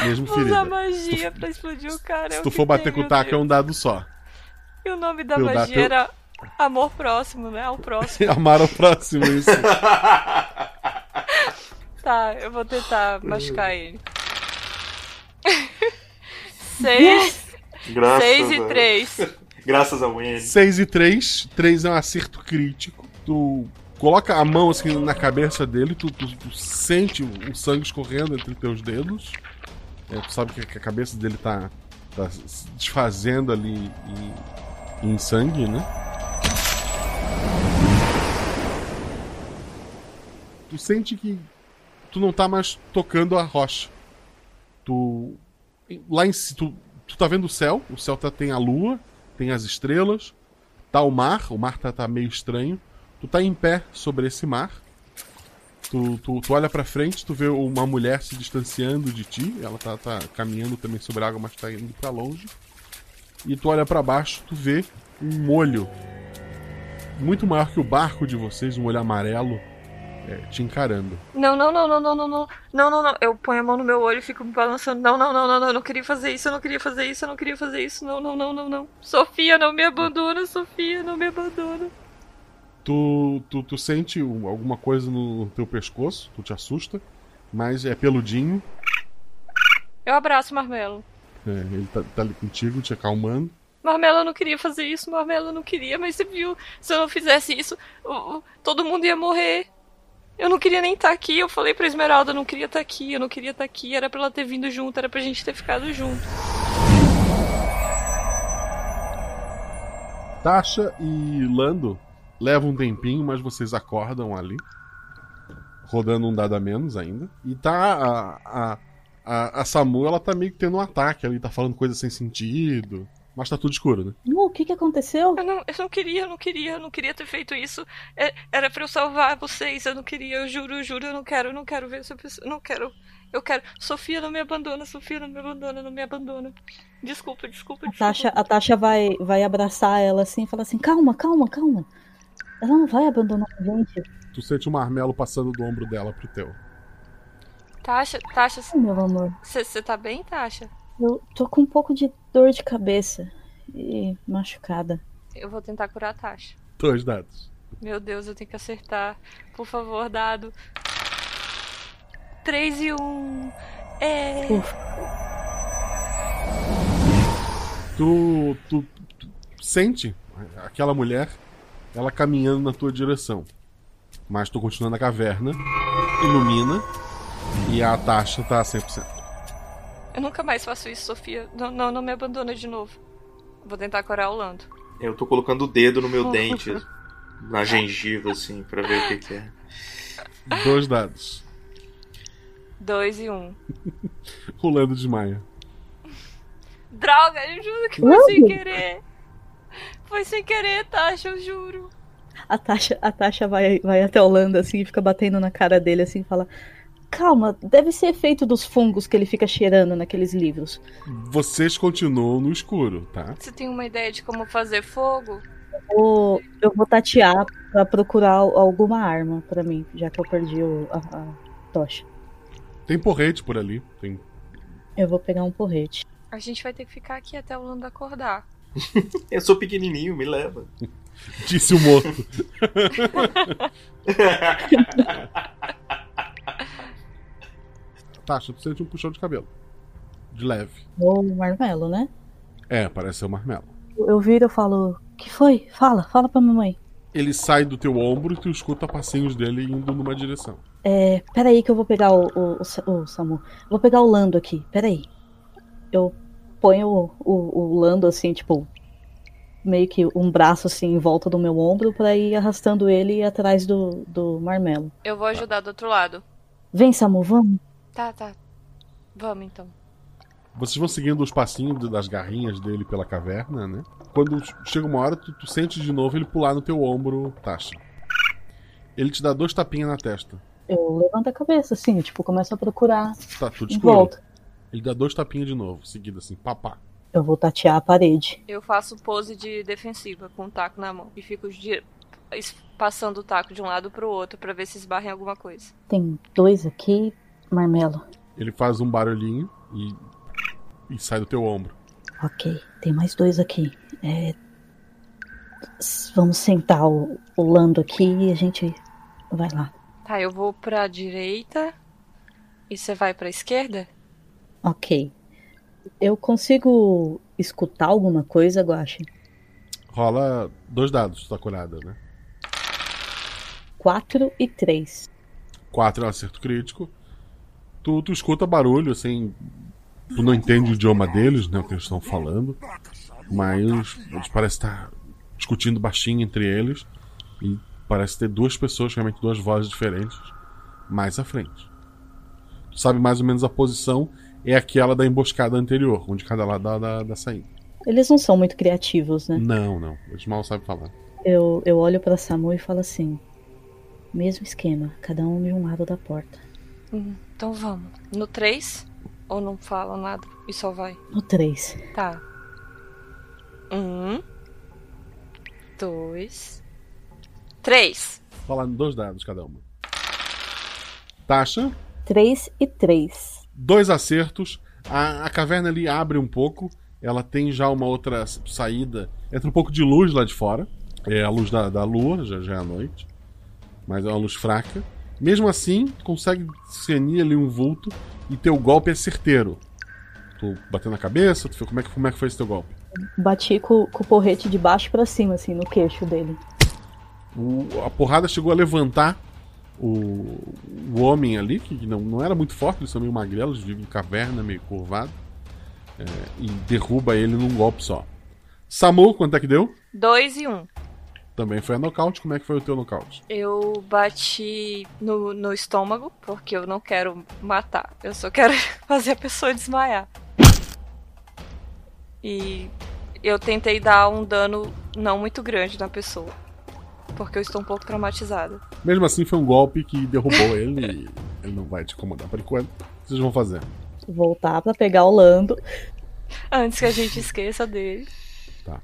Mesmo Vou ferida. usar magia pra explodir o cara. Se tu for bater com o taco, é um dado só. E o nome da magia teu- era Amor Próximo, né? Ao próximo. Amar ao próximo, isso. Tá, eu vou tentar machucar ele. Seis. Graças seis e a- três. Graças ao N. 6 e 3. 3 é um acerto crítico. Tu coloca a mão assim na cabeça dele, tu, tu- tu sente o sangue escorrendo entre teus dedos. É, tu sabe que, que a cabeça dele tá, tá se desfazendo ali em, em sangue, né? Tu sente que tu não tá mais tocando a rocha. Tu. Lá em ci- tu, tu tá vendo o céu, o céu tá, tem a lua, tem as estrelas, tá o mar, o mar tá, tá meio estranho. Tu tá em pé sobre esse mar. Tu, tu, tu olha pra frente, tu vê uma mulher se distanciando de ti. Ela tá, tá caminhando também sobre a água, mas tá indo pra longe. E tu olha pra baixo, tu vê um olho muito maior que o barco de vocês, um olho amarelo, te encarando. Não, não, não, não, não, não, não. Não, não, não. Eu ponho a mão no meu olho e fico me balançando. Não, não, não, não, não. Eu não queria fazer isso, eu não queria fazer isso, eu não queria fazer isso. Não, não, não, não, não. Sofia, não me abandona, Sofia, não me abandona. Tu, tu, tu sente um- alguma coisa no teu pescoço, tu te assusta, mas é peludinho. Eu abraço o Marmelo. é, ele tá, tá ali contigo, te acalmando. Marmelo, eu não queria fazer isso, Marmelo, eu não queria, mas você viu, se eu não fizesse isso, todo mundo ia morrer. Eu não queria nem estar aqui, eu falei pra Esmeralda, eu não queria estar aqui, eu não queria estar aqui, era pra ela ter vindo junto, era pra gente ter ficado junto. Tasha e Lando levam um tempinho, mas vocês acordam ali. Rodando um dado a menos ainda. E tá. A, a, a, a Samu, ela tá meio que tendo um ataque ali, tá falando coisas sem sentido. Mas tá tudo escuro, né? Uh, o que que aconteceu? Eu não, eu não queria, eu não queria, eu não queria ter feito isso. É- era pra eu salvar vocês, eu não queria, eu juro, eu juro, eu não quero, eu não quero ver essa pessoa, eu não quero. Eu quero. Sofia não me abandona, Sofia não me abandona, não me abandona. Desculpa, desculpa, A desculpa. Tasha, a Tasha vai, vai abraçar ela assim e falar assim: calma, calma, calma. Ela não vai abandonar a gente. Tu sente o marmelo passando do ombro dela pro teu. Tasha, Tasha, Ai, meu amor. você tá bem, Tasha? Eu tô com um pouco de dor de cabeça e machucada. Eu vou tentar curar a Tasha. Dois dados. Meu Deus, eu tenho que acertar. Por favor, dado. 3 e 1. É. Tu, tu, tu sente aquela mulher, ela caminhando na tua direção. Mas tu continua na caverna, ilumina, e a taxa tá 100%. Eu nunca mais faço isso, Sofia. Não, não, não me abandona de novo. Vou tentar curar o Lando. Eu tô colocando o dedo no meu dente, na gengiva, assim, pra ver o que, que é. Dois dados. 2 e 1. Um. Rolando desmaia. Droga, eu juro que foi sem querer. Foi sem querer, Tasha, eu juro. A Tasha, a Tasha vai, vai até o Lando assim e fica batendo na cara dele assim e fala: Calma, deve ser efeito dos fungos que ele fica cheirando naqueles livros. Vocês continuam no escuro, tá? Você tem uma ideia de como fazer fogo? Vou- eu vou tatear pra procurar al- alguma arma pra mim, já que eu perdi o- a, a tocha. Tem porrete por ali. Tem... Eu vou pegar um porrete. A gente vai ter que ficar aqui até o Lando acordar. Eu sou pequenininho, me leva. Disse o morto. Tasha, tu sente um puxão de cabelo. De leve. O marmelo, né? É, parece ser o marmelo. Eu, eu viro e eu falo: Que foi? Fala, fala pra mamãe. Ele sai do teu ombro e tu escuta passinhos dele indo numa direção. É, peraí que eu vou pegar o, o, o, o Samu. Vou pegar o Lando aqui, peraí. Eu ponho o, o, o Lando assim, tipo, meio que um braço assim em volta do meu ombro pra ir arrastando ele atrás do, do marmelo. Eu vou ajudar do outro lado. Vem, Samu, vamos. Tá, tá. Vamos então. Vocês vão seguindo os passinhos das garrinhas dele pela caverna, né? Quando chega uma hora, tu, tu sente de novo ele pular no teu ombro, Tasha. Ele te dá dois tapinhas na testa. Eu levanto a cabeça assim, tipo, começo a procurar Tá tudo escuro. volta. Ele dá dois tapinhas de novo, seguido assim, papá. Eu vou tatear a parede. Eu faço pose de defensiva com o taco na mão. E fico de- passando o taco de um lado pro outro pra ver se esbarra em alguma coisa. Tem dois aqui, marmelo. Ele faz um barulhinho e, e sai do teu ombro. Ok, tem mais dois aqui. É, Vamos sentar o, o Lando aqui e a gente vai lá. Tá, eu vou pra direita. E você vai pra esquerda? Ok. Eu consigo escutar alguma coisa, Guache? Rola dois dados, tá curada, né? 4 e 3. Quatro é um acerto crítico. Tu, tu escuta barulho, assim. Tu não entende o idioma deles, né? O que eles estão falando. Mas eles parecem estar discutindo baixinho entre eles. E parece ter duas pessoas, realmente duas vozes diferentes, mais à frente. Tu sabe mais ou menos a posição. É aquela da emboscada anterior, onde cada lado da, da, da saída. Eles não são muito criativos, né? Não, não. Eles mal sabem falar. Eu, eu olho pra Samu e falo assim: mesmo esquema, cada um de um lado da porta. Hum, então vamos. No 3? Ou não fala nada e só vai? No 3. Tá. Um. Dois. Três. Falando dois dados cada uma. Tasha, 3 e 3. dois acertos. A, a caverna ali abre um pouco. Ela tem já uma outra saída. Entra um pouco de luz lá de fora. É a luz da, da lua, já, já é a noite. Mas é uma luz fraca. Mesmo assim, consegue discernir ali um vulto e teu golpe é certeiro. Tu bateu na cabeça, tu, como, é que, como é que foi esse teu golpe? Bati com, com o porrete de baixo pra cima, assim, no queixo dele. O, a porrada chegou a levantar o, o homem ali, que não, não era muito forte, eles são meio magrelos, vivem em caverna, meio curvado. É, e derruba ele num golpe só. Samu, quanto é que deu? 2 e 1. Um. Também foi a nocaute. Como é que foi o teu nocaute? Eu bati no, no estômago, porque eu não quero matar. Eu só quero fazer a pessoa desmaiar. E eu tentei dar um dano não muito grande na pessoa. Porque eu estou um pouco traumatizada. Mesmo assim, foi um golpe que derrubou ele e ele não vai te incomodar por enquanto. O que vocês vão fazer? Voltar pra pegar o Lando. Antes que a gente esqueça dele. Tá.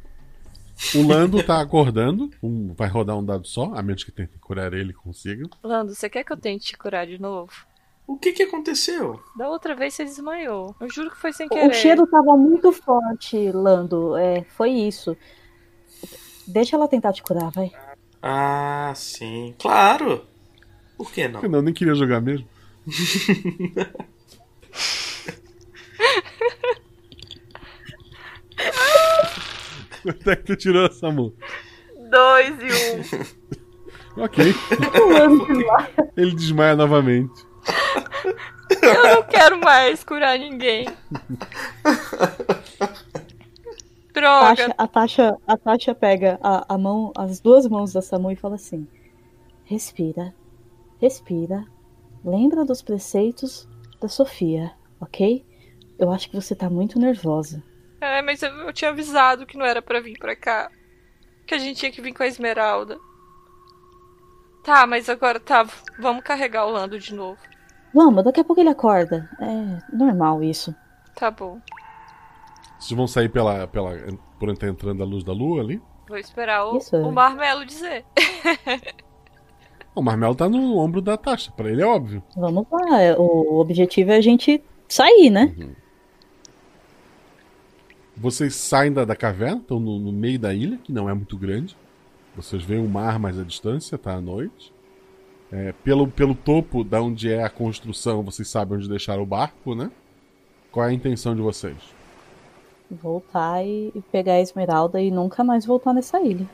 O Lando tá acordando. Um, vai rodar um dado só, a menos que tente curar ele e consiga. Lando, você quer que eu tente te curar de novo? O que que aconteceu? Da outra vez você desmaiou. Eu juro que foi sem querer. O cheiro tava muito forte, Lando. É, foi isso. Deixa ela tentar te curar, vai. Ah, sim. Claro. Por que não? Eu não, nem queria jogar mesmo. Quanto é que tu tirou, Samu? Dois e um. ok. Ele desmaia novamente. Eu não quero mais curar ninguém. Droga. Tasha, a, Tasha, a Tasha pega a, a mão, as duas mãos da Samu e fala assim: Respira, respira. Lembra dos preceitos da Sofia, ok? Eu acho que você tá muito nervosa. É, mas eu, eu tinha avisado que não era para vir pra cá. Que a gente tinha que vir com a Esmeralda. Tá, mas agora tá. Vamos carregar o Lando de novo. Vamos, daqui a pouco ele acorda. É normal isso. Tá bom. Vocês vão sair pela, pela, por entrando a luz da lua ali? Vou esperar o, o Marmelo dizer. o Marmelo tá no ombro da Tasha, pra ele é óbvio. Vamos lá, o objetivo é a gente sair, né? Uhum. Vocês saem da, da caverna, estão no, no, meio da ilha, que não é muito grande. Vocês veem o mar mais à distância, tá à noite. É, pelo, pelo topo da onde é a construção, vocês sabem onde deixar o barco, né? Qual é a intenção de vocês? Voltar e, e pegar a esmeralda e nunca mais voltar nessa ilha.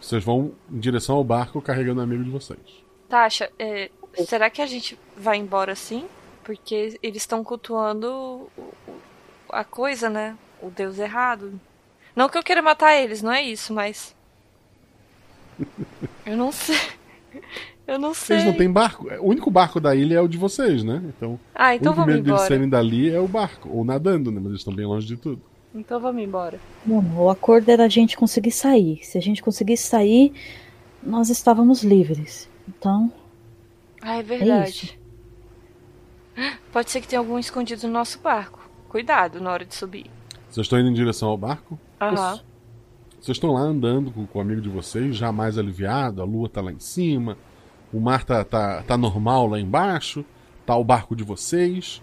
Vocês vão em direção ao barco carregando o amigo de vocês. Tasha, é, será que a gente vai embora assim? Porque eles estão cultuando a coisa, né? O deus errado. Não que eu queira matar eles, não é isso, mas. eu não sei. Eu não sei. Eles não têm barco. O único barco da ilha é o de vocês, né? Então, ah, então o único vamos medo embora. deles saírem dali é o barco. Ou nadando, né? Mas eles estão bem longe de tudo. Então vamos embora. Mano, o acordo era a gente conseguir sair. Se a gente conseguisse sair, nós estávamos livres. Então. Ah, é verdade. É Pode ser que tenha algum escondido no nosso barco. Cuidado na hora de subir. Vocês estão indo em direção ao barco? Aham. Isso. Vocês estão lá andando com, com o amigo de vocês, já mais aliviado, a lua tá lá em cima, o mar tá, tá, tá normal lá embaixo, tá o barco de vocês.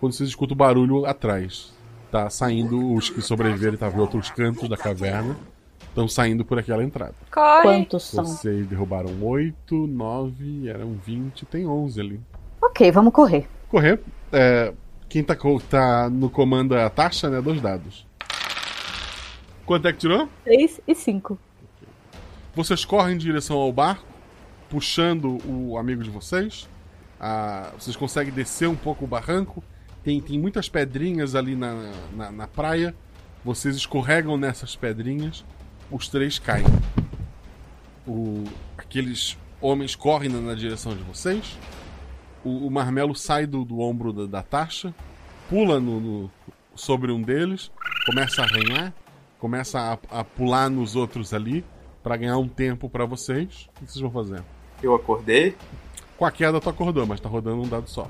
Quando vocês escutam o barulho atrás, tá saindo os que sobreviveram e estavam em outros cantos da caverna, estão saindo por aquela entrada. Corre! Quantos são? Vocês derrubaram 8, 9, eram 20, tem 11 ali. Ok, vamos correr. Correr. É, quem tá, tá no comando é a taxa, né? Dois dados. Quanto é que tirou? 3 e 5. Vocês correm em direção ao barco, puxando o amigo de vocês. Ah, vocês conseguem descer um pouco o barranco. Tem, tem muitas pedrinhas ali na, na, na praia. Vocês escorregam nessas pedrinhas. Os três caem. O, aqueles homens correm na, na direção de vocês. O, o marmelo sai do, do ombro da, da taxa, pula no, no, sobre um deles, começa a arranhar, começa a, a pular nos outros ali para ganhar um tempo para vocês. O que vocês vão fazer? Eu acordei? Com a queda tu acordou, mas tá rodando um dado só.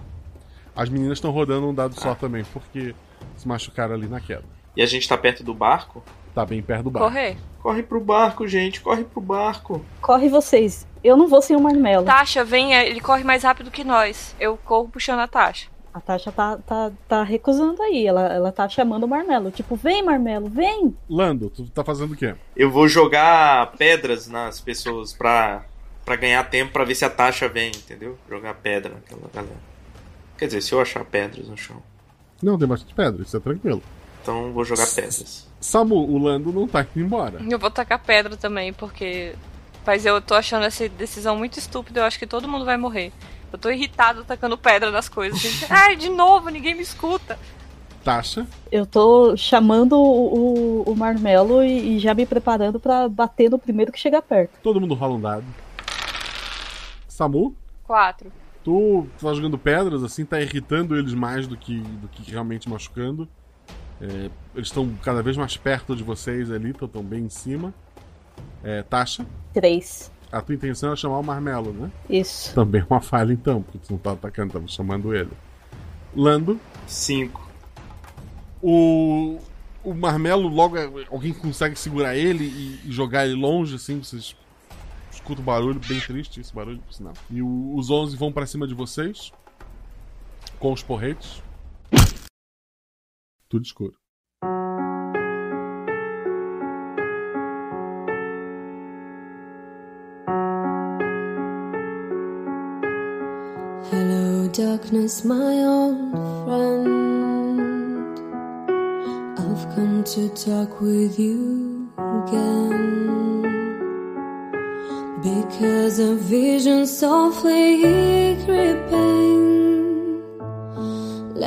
As meninas estão rodando um dado Ah. só também, porque se machucaram ali na queda. E a gente tá perto do barco? Tá bem perto do barco. Correr. Corre pro barco, gente, corre pro barco. Corre vocês. Eu não vou sem o marmelo. Tasha, vem, ele corre mais rápido que nós. Eu corro puxando a Tasha. A Tasha tá, tá, tá recusando aí. Ela, ela tá chamando o Marmelo. Tipo, vem, Marmelo, vem! Lando, tu tá fazendo o quê? Eu vou jogar pedras nas pessoas pra, pra ganhar tempo pra ver se a taxa vem, entendeu? Jogar pedra naquela galera. Quer dizer, se eu achar pedras no chão. Não, tem bastante pedra, isso é tranquilo. Então vou jogar pedras. Samu, o Lando não tá indo embora. Eu vou tacar pedra também, porque. Mas eu tô achando essa decisão muito estúpida, eu acho que todo mundo vai morrer. Eu tô irritado tacando pedra nas coisas. Ai, de novo, ninguém me escuta. Tasha? Eu tô chamando o, o, o Marmelo e, e, já me preparando para bater no primeiro que chegar perto. Todo mundo rola um dado. Samu? Quatro. Tu tá jogando pedras, assim, tá irritando eles mais do que, do que realmente machucando. É, eles estão cada vez mais perto de vocês ali, estão bem em cima. É, Tasha? Três. A tua intenção é chamar o Marmelo, né? Isso. Também uma falha então, porque tu não tá atacando, tava chamando ele. Lando? Cinco. O. O Marmelo, logo alguém consegue segurar ele e, e jogar ele longe, assim, vocês escutam o barulho, bem triste esse barulho, por sinal. E o, os 11 vão para cima de vocês com os porretes. Tudo escuro. Hello, darkness, my old friend. I've come to talk with you again. Because a vision softly creeping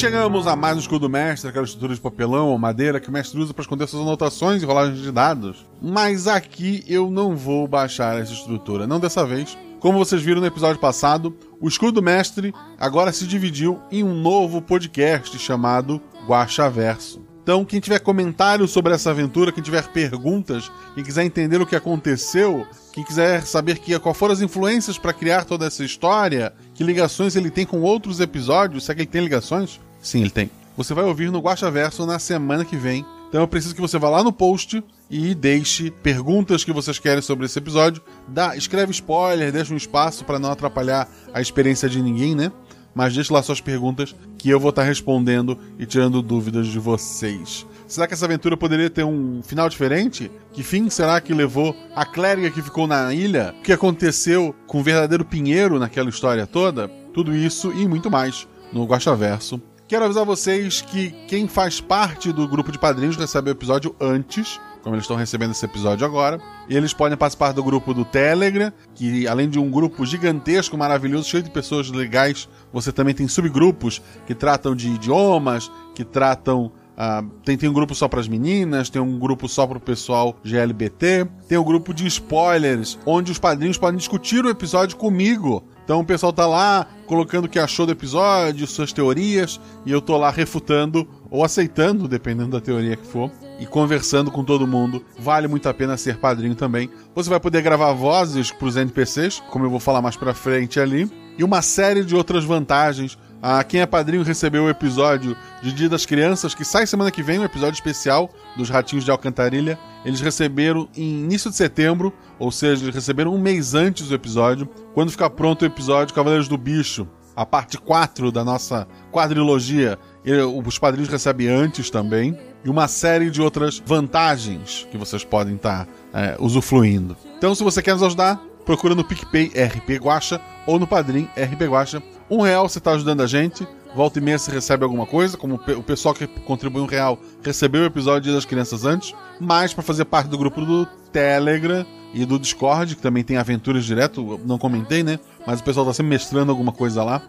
Chegamos a mais um escudo mestre, aquela estrutura de papelão ou madeira que o mestre usa para esconder suas anotações e rolagens de dados. Mas aqui eu não vou baixar essa estrutura, não dessa vez. Como vocês viram no episódio passado, o escudo mestre agora se dividiu em um novo podcast chamado Guacha Verso. Então, quem tiver comentários sobre essa aventura, quem tiver perguntas, quem quiser entender o que aconteceu, quem quiser saber que, qual foram as influências para criar toda essa história, que ligações ele tem com outros episódios, será que ele tem ligações? Sim, ele tem. Você vai ouvir no Guacha Verso na semana que vem. Então eu preciso que você vá lá no post e deixe perguntas que vocês querem sobre esse episódio. Dá, escreve spoiler, deixa um espaço para não atrapalhar a experiência de ninguém, né? Mas deixe lá suas perguntas que eu vou estar respondendo e tirando dúvidas de vocês. Será que essa aventura poderia ter um final diferente? Que fim será que levou a clériga que ficou na ilha? O que aconteceu com o verdadeiro Pinheiro naquela história toda? Tudo isso e muito mais no Guaxaverso. Quero avisar vocês que quem faz parte do grupo de padrinhos recebe o episódio antes, como eles estão recebendo esse episódio agora. E eles podem participar do grupo do Telegram, que além de um grupo gigantesco, maravilhoso, cheio de pessoas legais, você também tem subgrupos que tratam de idiomas, que tratam Uh, tem, tem um grupo só para as meninas, tem um grupo só para o pessoal GLBT, tem um grupo de spoilers, onde os padrinhos podem discutir o episódio comigo. Então o pessoal tá lá colocando o que achou do episódio, suas teorias, e eu tô lá refutando ou aceitando, dependendo da teoria que for, e conversando com todo mundo. Vale muito a pena ser padrinho também. Você vai poder gravar vozes pros NPCs, como eu vou falar mais pra frente ali, e uma série de outras vantagens a quem é padrinho recebeu o episódio de Dia das Crianças, que sai semana que vem, um episódio especial dos Ratinhos de Alcantarilha. Eles receberam em início de setembro, ou seja, eles receberam um mês antes do episódio. Quando ficar pronto o episódio Cavaleiros do Bicho, a parte 4 da nossa quadrilogia, os padrinhos recebem antes também. E uma série de outras vantagens que vocês podem estar é, usufruindo. Então, se você quer nos ajudar, procura no PicPay RP Guacha ou no Padrim RP Guacha. Um real você está ajudando a gente. Volta e meia você recebe alguma coisa, como o pessoal que contribui um real recebeu o episódio das Crianças antes. Mas para fazer parte do grupo do Telegram e do Discord, que também tem aventuras direto, não comentei, né? Mas o pessoal tá sempre mestrando alguma coisa lá.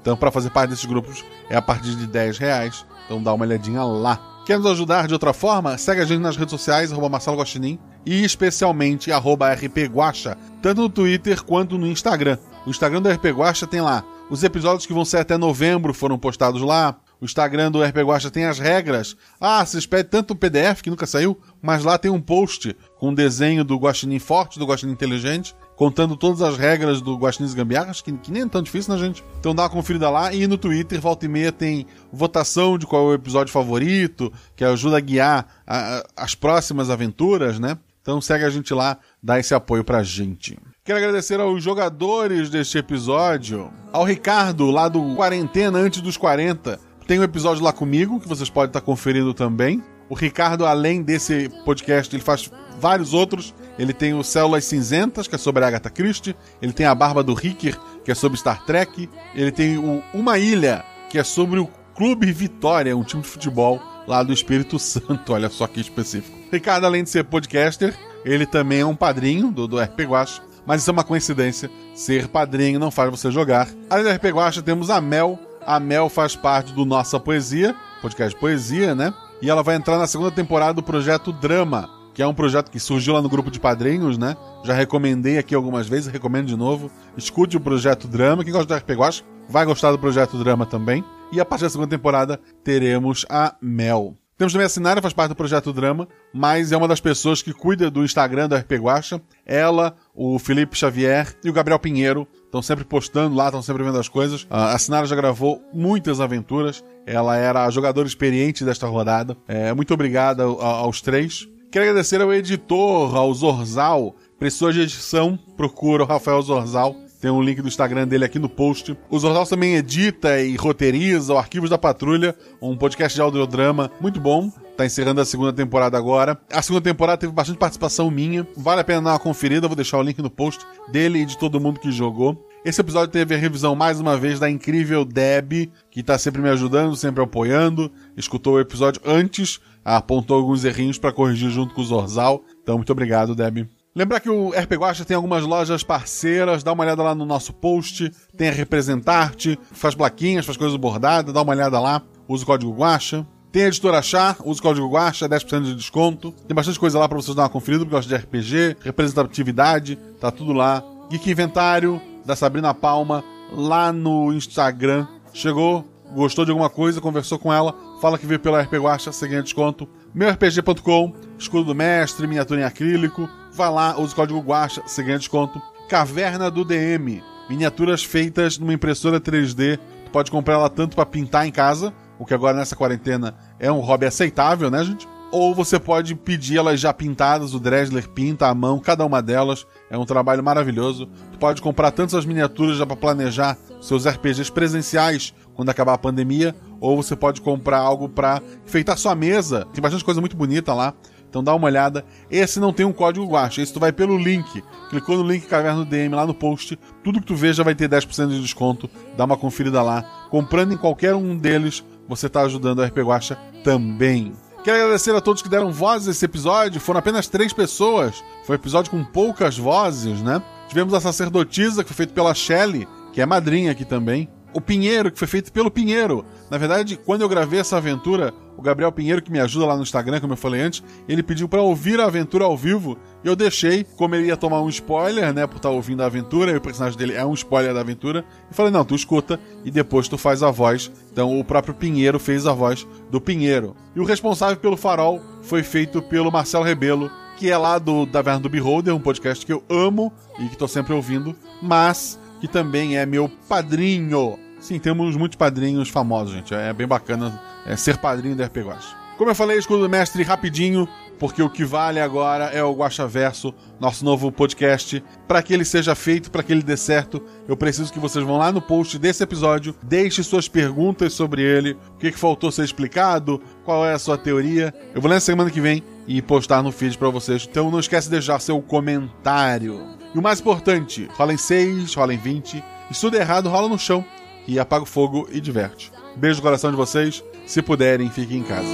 Então, para fazer parte desses grupos é a partir de 10 reais. Então dá uma olhadinha lá. Quer nos ajudar de outra forma? Segue a gente nas redes sociais, arroba Marcelo Guaxinim, e especialmente arroba RP Guacha, tanto no Twitter quanto no Instagram. O Instagram do RP Guacha tem lá Os episódios que vão ser até novembro foram postados lá. O Instagram do RP Guacha tem as regras. Ah, vocês pedem tanto o PDF que nunca saiu, mas lá tem um post com um desenho do Guaxinim forte, do Guaxinim inteligente, contando todas as regras do Guaxinins Gambiarras, que, que nem é tão difícil, né, gente? Então dá uma conferida lá. E no Twitter, volta e meia, tem votação de qual é o episódio favorito, que ajuda a guiar a, a, as próximas aventuras, né? Então segue a gente lá, dá esse apoio pra gente. Quero agradecer aos jogadores deste episódio. Ao Ricardo, lá do Quarentena Antes dos 40. Tem um episódio lá comigo, que vocês podem estar conferindo também. O Ricardo, além desse podcast, ele faz vários outros. Ele tem o Células Cinzentas, que é sobre a Agatha Christie. Ele tem a Barba do Ricker, que é sobre Star Trek. Ele tem o Uma Ilha, que é sobre o Clube Vitória, um time de futebol lá do Espírito Santo. Olha só que específico. Ricardo, além de ser podcaster, ele também é um padrinho do, do RP Guacha. Mas isso é uma coincidência. Ser padrinho não faz você jogar. Além do RP Guacha, temos a Mel. A Mel faz parte do Nossa Poesia, podcast de poesia, né? E ela vai entrar na segunda temporada do projeto Drama, que é um projeto que surgiu lá no grupo de padrinhos, né? Já recomendei aqui algumas vezes, recomendo de novo. Escute o projeto Drama. Quem gosta do RP Guacha vai gostar do projeto Drama também. E a partir da segunda temporada teremos a Mel. Temos também a Sinara, faz parte do Projeto Drama, mas é uma das pessoas que cuida do Instagram da RP Guacha. Ela, o Felipe Xavier e o Gabriel Pinheiro estão sempre postando lá, estão sempre vendo as coisas. A Sinara já gravou muitas aventuras. Ela era a jogadora experiente desta rodada. É, muito obrigada aos três. Quero agradecer ao editor, ao Zorzal. Precisou de edição, procura o Rafael Zorzal. Tem um link do Instagram dele aqui no post. O Zorzal também edita e roteiriza o Arquivos da Patrulha, um podcast de audiodrama muito bom. Tá encerrando a segunda temporada agora. A segunda temporada teve bastante participação minha. Vale a pena dar uma conferida, vou deixar o link no post dele e de todo mundo que jogou. Esse episódio teve a revisão mais uma vez da incrível Deb, que tá sempre me ajudando, sempre apoiando. Escutou o episódio antes, apontou alguns errinhos para corrigir junto com o Zorzal. Então, muito obrigado, Deb. Lembrar que o RP Guacha tem algumas lojas parceiras, dá uma olhada lá no nosso post, tem a Representarte, faz plaquinhas, faz coisas bordadas, dá uma olhada lá, usa o código Guacha. Tem a editora Chá, usa o código Guacha, 10% de desconto. Tem bastante coisa lá para vocês dar uma conferida, porque gosta de RPG, representatividade, tá tudo lá. Geek Inventário, da Sabrina Palma, lá no Instagram. Chegou, gostou de alguma coisa, conversou com ela, fala que veio pela RP Guacha, você ganha desconto. MeuRPG.com, escudo do mestre, miniatura em acrílico. Vai lá, usa o código Guacha, você ganha desconto. Caverna do DM, miniaturas feitas numa impressora 3D. Tu pode comprar ela tanto para pintar em casa, o que agora nessa quarentena é um hobby aceitável, né, gente? Ou você pode pedir elas já pintadas, o Dresler pinta à mão, cada uma delas. É um trabalho maravilhoso. Tu pode comprar tantas as miniaturas já para planejar seus RPGs presenciais quando acabar a pandemia, ou você pode comprar algo para enfeitar sua mesa. Tem bastante coisa muito bonita lá. Então dá uma olhada. Esse não tem um código guacha, esse tu vai pelo link. Clicou no link Caverna do DM lá no post, tudo que tu vê já vai ter 10% de desconto. Dá uma conferida lá. Comprando em qualquer um deles, você está ajudando a RP Guacha também. Quero agradecer a todos que deram voz a esse episódio. Foram apenas três pessoas. Foi um episódio com poucas vozes, né? Tivemos a sacerdotisa, que foi feito pela Shelley, que é madrinha aqui também. O Pinheiro, que foi feito pelo Pinheiro. Na verdade, quando eu gravei essa aventura, o Gabriel Pinheiro, que me ajuda lá no Instagram, como eu falei antes, ele pediu para ouvir a aventura ao vivo. E eu deixei, como ele ia tomar um spoiler, né, por estar ouvindo a aventura, e o personagem dele é um spoiler da aventura. E falei: não, tu escuta e depois tu faz a voz. Então o próprio Pinheiro fez a voz do Pinheiro. E o responsável pelo farol foi feito pelo Marcelo Rebelo, que é lá do Taverna do Beholder, um podcast que eu amo e que tô sempre ouvindo, mas que também é meu padrinho. Sim, temos muitos padrinhos famosos, gente. É bem bacana é, ser padrinho do RP Guacha. Como eu falei, escudo do mestre rapidinho, porque o que vale agora é o Guacha Verso, nosso novo podcast. Para que ele seja feito, para que ele dê certo, eu preciso que vocês vão lá no post desse episódio, deixe suas perguntas sobre ele, o que, que faltou ser explicado, qual é a sua teoria. Eu vou ler na semana que vem e postar no feed para vocês. Então não esquece de deixar seu comentário. E o mais importante, rola em 6, rola em 20. E se tudo errado, rola no chão e apaga o fogo e diverte. Beijo no coração de vocês. Se puderem, fiquem em casa.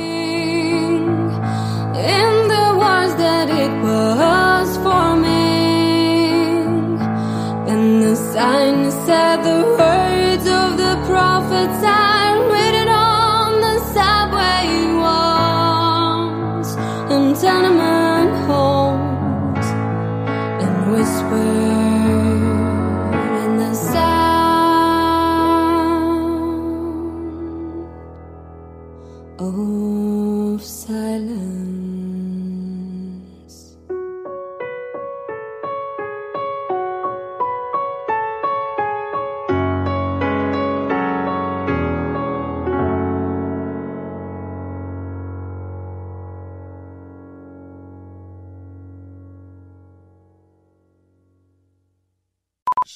And the sign said the words of the prophets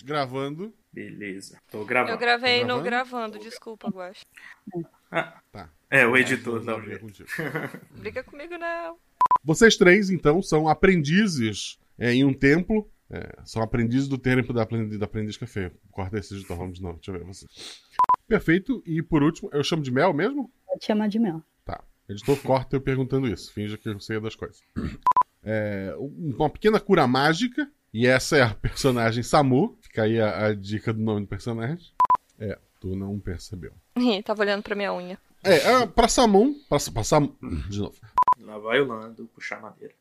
gravando. Beleza. Tô gravando. Eu gravei Tá no gravando? gravando, desculpa, Guaxa. Ah, Tá. É, o editor, não. brigar contigo. Briga comigo, não. Vocês três, então, são aprendizes é, em um templo. É, são aprendizes do tempo da aprendiz, da aprendiz café. Corta esse editor, vamos de novo. Deixa eu ver você. Perfeito. E por último, eu chamo de Mel mesmo? Pode chamar de mel. Tá. Editor, corta eu perguntando isso. Finja que eu sei das coisas. É, um- uma pequena cura mágica. E essa é a personagem Samu. Fica aí a, a dica do nome do personagem. É, tu não percebeu. Ih, Tava olhando pra minha unha. É, é pra Samu. Pra, pra Samu. De novo. Lá vai o Lando puxar madeira.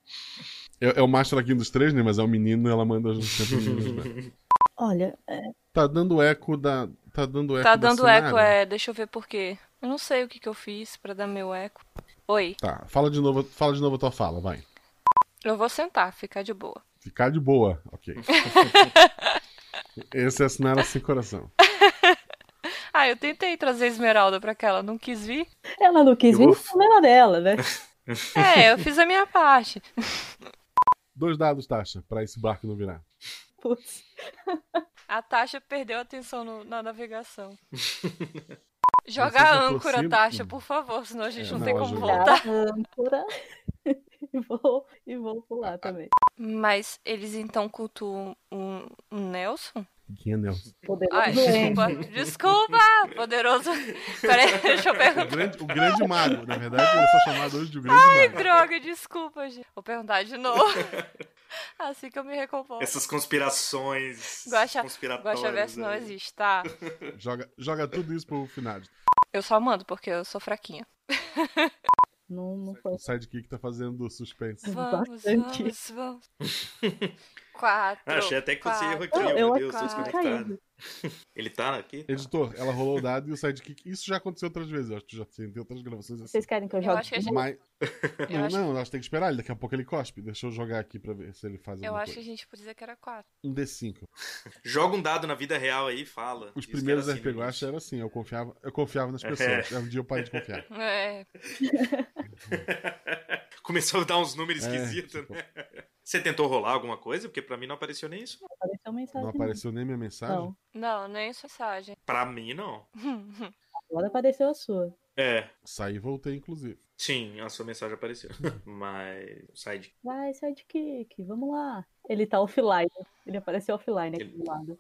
É, é o macho aqui dos três, né? Mas é o menino e ela manda as sempre meninas, né? Olha, é, Tá dando eco da. Tá dando eco Tá da dando eco, é. Deixa eu ver por quê. Eu não sei o que, que eu fiz pra dar meu eco. Oi. Tá, fala de novo, fala de novo a tua fala, vai. Eu vou sentar, ficar de boa. Ficar de boa, ok. Esse é assinar sem coração. Ah, eu tentei trazer Esmeralda pra cá, ela não quis vir. ela não quis vir, problema dela, né? É, eu fiz a minha parte. Dois dados, Tasha, pra esse barco não virar. Putz. A Tasha perdeu a atenção no- na navegação. Joga a âncora, aproxima- Tasha, por favor, senão a gente É, não não, tem como jogou. voltar. âncora. E, vou, e vou pular também. Mas eles então cultuam um, um Nelson? Quem é Nelson? Poderoso Ai, desculpa. Desculpa, poderoso. Peraí, deixa eu O perguntar. grande, o grande mago, na verdade, ele é só chamado hoje de o grande Ai, mago. droga, desculpa, gente. Vou perguntar de novo. Assim que eu me recomponho. Essas conspirações Guaxa, conspiratórias. Guaxa Verso não existe, tá? Joga, joga tudo isso pro final. Eu só mando porque eu sou fraquinha. Não, não foi. O sidekick tá fazendo suspense. Vamos, Bastante. vamos, vamos. Quatro. Ah, achei até que fosse erro aqui, quatro, eu meu Deus, tô acabo desconectado. Ele tá aqui? Editor, ela rolou o dado e o sidekick. Isso já aconteceu outras vezes, eu acho que tu já tem outras gravações assim. Vocês querem que eu Eu jogue? acho que a gente- Mas. Eu Não, acho- não, nós temos que esperar ele. Daqui a pouco ele cospe. Deixa eu jogar aqui pra ver se ele faz Eu alguma acho que a coisa. gente podia dizer que era quatro. Um D5. Joga um dado na vida real aí e fala. Os Diz que primeiros assim RPG eu acho era assim, eu confiava, eu confiava nas pessoas. É. Um dia eu parei de confiar. É. Começou a dar uns números É, esquisitos, tipo- né? Você tentou rolar alguma coisa? Porque pra mim não apareceu nem isso. Apareceu mensagem. Não apareceu nem minha mensagem? Não. Não, nem sua mensagem. Pra mim, não. Agora apareceu a sua. É. Saí e voltei, inclusive. Sim, a sua mensagem apareceu. Mas. Side. Vai, sidekick, vamos lá. Ele tá offline. Ele apareceu offline aqui do lado.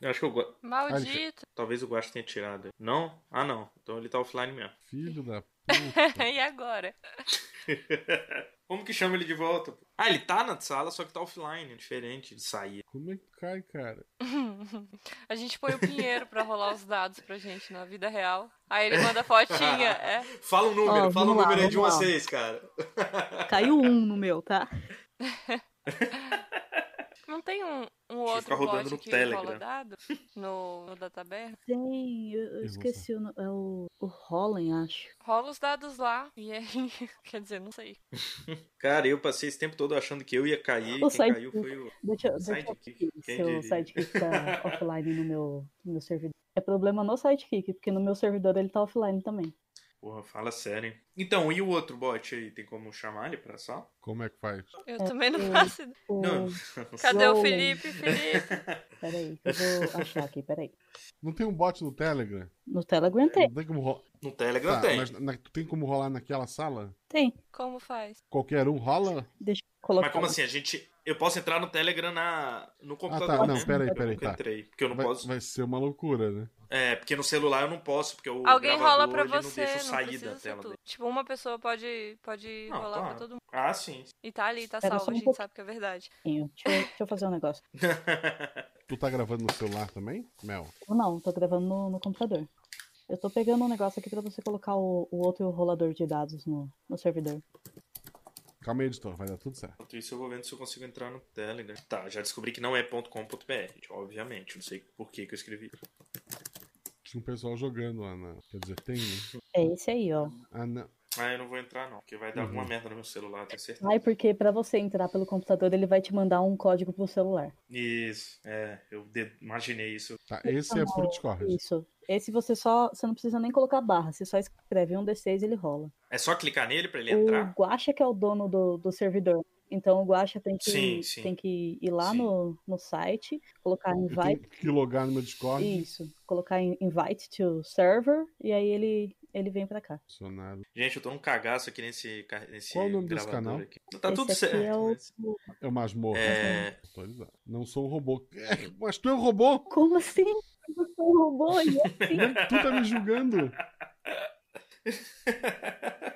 Eu acho que eu. Maldito. Talvez o Guacho tenha tirado. Não? Ah, não. Então ele tá offline mesmo. Filho da e agora? Como que chama ele de volta? pô? Ah, ele tá na sala, só que tá offline. É diferente de sair. Como é que cai, cara? A gente põe o Pinheiro pra rolar os dados pra gente na vida real. Aí ele manda fotinha, é. Fala um número, fala um lá, número aí de 1 a. 6, cara. Caiu um no meu, tá? Não tem um, um outro rodando bot no que Telegram. rola dado no, no Databer? Tem, eu, eu esqueci o, é o, o Holland, acho. Rola os dados lá. E aí, quer dizer, não sei. Cara, eu passei esse tempo todo achando que eu ia cair. O Quem caiu sidekick. foi o. Deixa, o deixa eu sidekick. Seu sidekick tá offline no meu, no meu servidor. É problema no sidekick, porque no meu servidor ele tá offline também. Porra, fala sério. hein? Então, e o outro bot aí? Tem como chamar ele pra sala? Como é que faz? Eu É, também não faço ideia. Não. Cadê o. Felipe? Felipe? Peraí, que eu vou achar aqui, peraí. Não tem um bot no Telegram? No Telegram tem. Não tem como rolar. No Telegram Tá, tem. mas na- tu tem como rolar naquela sala? Tem. Como faz? Qualquer um rola? Deixa eu colocar. Mas como assim? A gente. Eu posso entrar no Telegram na... no Ah, computador. tá. Não, né? peraí, Eu peraí, tá. entrei. Porque eu não vai, posso. vai ser uma loucura, né? É, porque no celular eu não posso, porque o. Alguém rola pra você, Não deixa sair da tela dele. Tipo, uma pessoa pode, pode Não, rolar tá. pra todo mundo. Ah, sim. E tá ali, tá Espera salvo, só a um gente pouquinho. sabe que é verdade. Deixa eu, deixa eu fazer um negócio. Tu tá gravando no celular também, Mel? Não, tô gravando no, no computador. Eu tô pegando um negócio aqui pra você colocar o, o outro rolador de dados no, no servidor. Calma aí, editor, vai dar tudo certo. Enquanto isso, eu vou vendo se eu consigo entrar no Telegram. Tá, já descobri que não é .com.br, obviamente. Não sei por que, que eu escrevi. Tinha um pessoal jogando lá na. Quer dizer, tem, né? É esse aí, ó. Ah, não. Ah, eu não vou entrar não, porque vai dar Uhum. alguma merda no meu celular, tenho certeza. Ai, porque pra você entrar pelo computador, ele vai te mandar um código pro celular. Isso, é, eu imaginei isso. Tá, esse é pro Discord. Isso. Esse você só. Você não precisa nem colocar barra. Você só escreve um D6 e ele rola. É só clicar nele pra ele O entrar? Guacha que é o dono do, do servidor. Então o Guaxa tem que, Sim, sim. tem que ir lá Sim. no, no site, colocar Eu tenho invite. que logar no meu Discord. Isso, colocar invite to server e aí ele, ele vem pra cá. Gente, eu tô num cagaço aqui nesse, nesse Qual o nome desse canal? aqui. Tá Esse tudo certo. é o- mas- É o masmorra. É. Não sou um robô. É, mas tu é um robô? Como assim? Eu sou um robô e assim? Tu tá me julgando?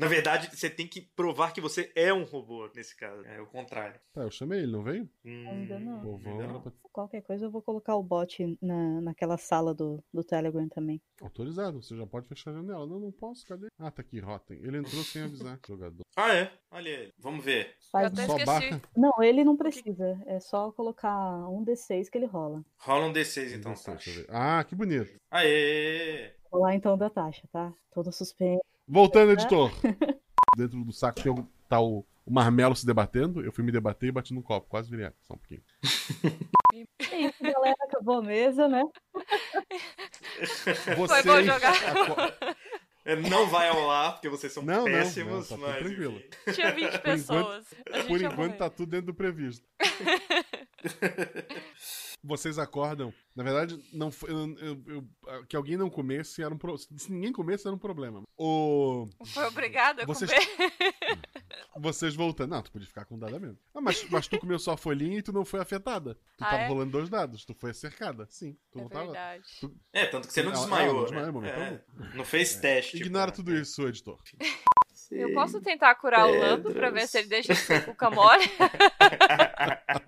Na verdade, você tem que provar que você é um robô nesse caso. É o contrário. Tá, eu chamei ele, não veio? Ainda não. Pra... Qualquer coisa eu vou colocar o bot na, naquela sala do, do Telegram também. Autorizado, você já pode fechar a janela. Não, não posso, cadê? Ah, tá aqui, Rotten. Ele entrou sem avisar, jogador. Ah, é? Olha ele. Vamos ver. Faz Só barra. Não, ele não precisa. É só colocar um D6 que ele rola. Rola um D6 então, eu ver. Ah, que bonito. Aê! Vou lá então da taxa, tá? Todo suspenso. Voltando, editor. Dentro do saco tem o, tá o, o marmelo se debatendo. Eu fui me debater e bati no copo. Quase virei. Só um pouquinho. É isso, galera. Acabou a mesa, né? Vocês... bom jogar. É, Não vai ao ar, porque vocês são Não, não, péssimos, não, tá tudo mas. tranquilo. Tinha 20 Por pessoas. enquanto, por enquanto morrer. tá tudo dentro do previsto. Vocês acordam. Na verdade, não foi, eu- eu- eu- que alguém não comesse era um pro... Se ninguém comesse era um problema. O... Foi obrigado a Vocês- comer. Vocês voltando. Não, tu podia ficar com um dado a menos. Ah, mas, mas tu comeu só a folhinha e tu não foi afetada. Tu Ah, tava é? rolando dois dados. Tu foi cercada. Sim. Tu É não tava. verdade. tu- É, tanto que você não desmaiou. ela não né? desmaiou momento É. Não fez teste. Ignora tudo isso, editor. Eu posso tentar curar o Lando pra ver se ele deixa de ser cuca mole?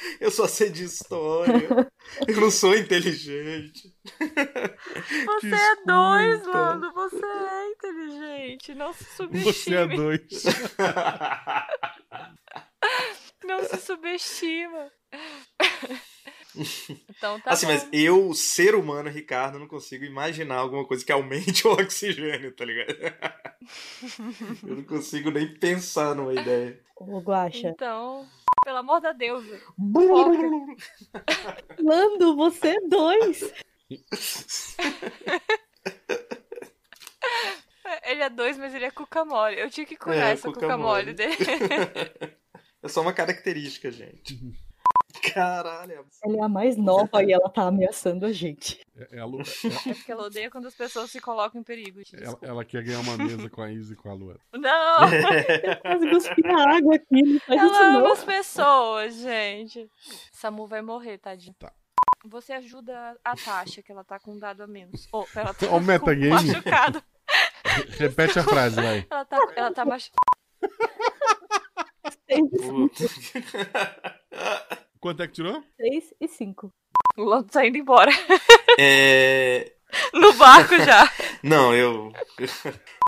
Eu só sei de história. Eu não sou inteligente. Você é dois, Lando. Você é inteligente. Não se subestime. Você é dois. Não se subestima. Então tá assim, bom. mas eu, ser humano, Ricardo, não consigo imaginar alguma coisa que aumente o oxigênio, tá ligado? eu não consigo nem pensar numa ideia. O Guaxa. Então, pelo amor da foca. Lando, você é dois. Ele é dois, mas ele é cuca mole. Eu tinha que curar É, essa cuca cuca, mole mole. dele. É só uma característica, gente. Caralho. Ela é a mais nova e ela tá ameaçando a gente. É, é a Lu- É porque ela odeia quando as pessoas se colocam em perigo. gente. ela, ela quer ganhar uma mesa com a Izzy e com a Lua. Não! Quase cuspi na água aqui, não faz isso Ela ama não. as pessoas, gente. Samu vai morrer, tadinho. Tá. Você ajuda a Tasha, que ela tá com um dado a menos. Oh, ela tá Ó o metagame. machucada. Repete a frase, vai. Ela tá, ela tá machucada. Quanto é que tirou? 3 e 5. O Lando tá indo embora. É. No barco já. Não, eu.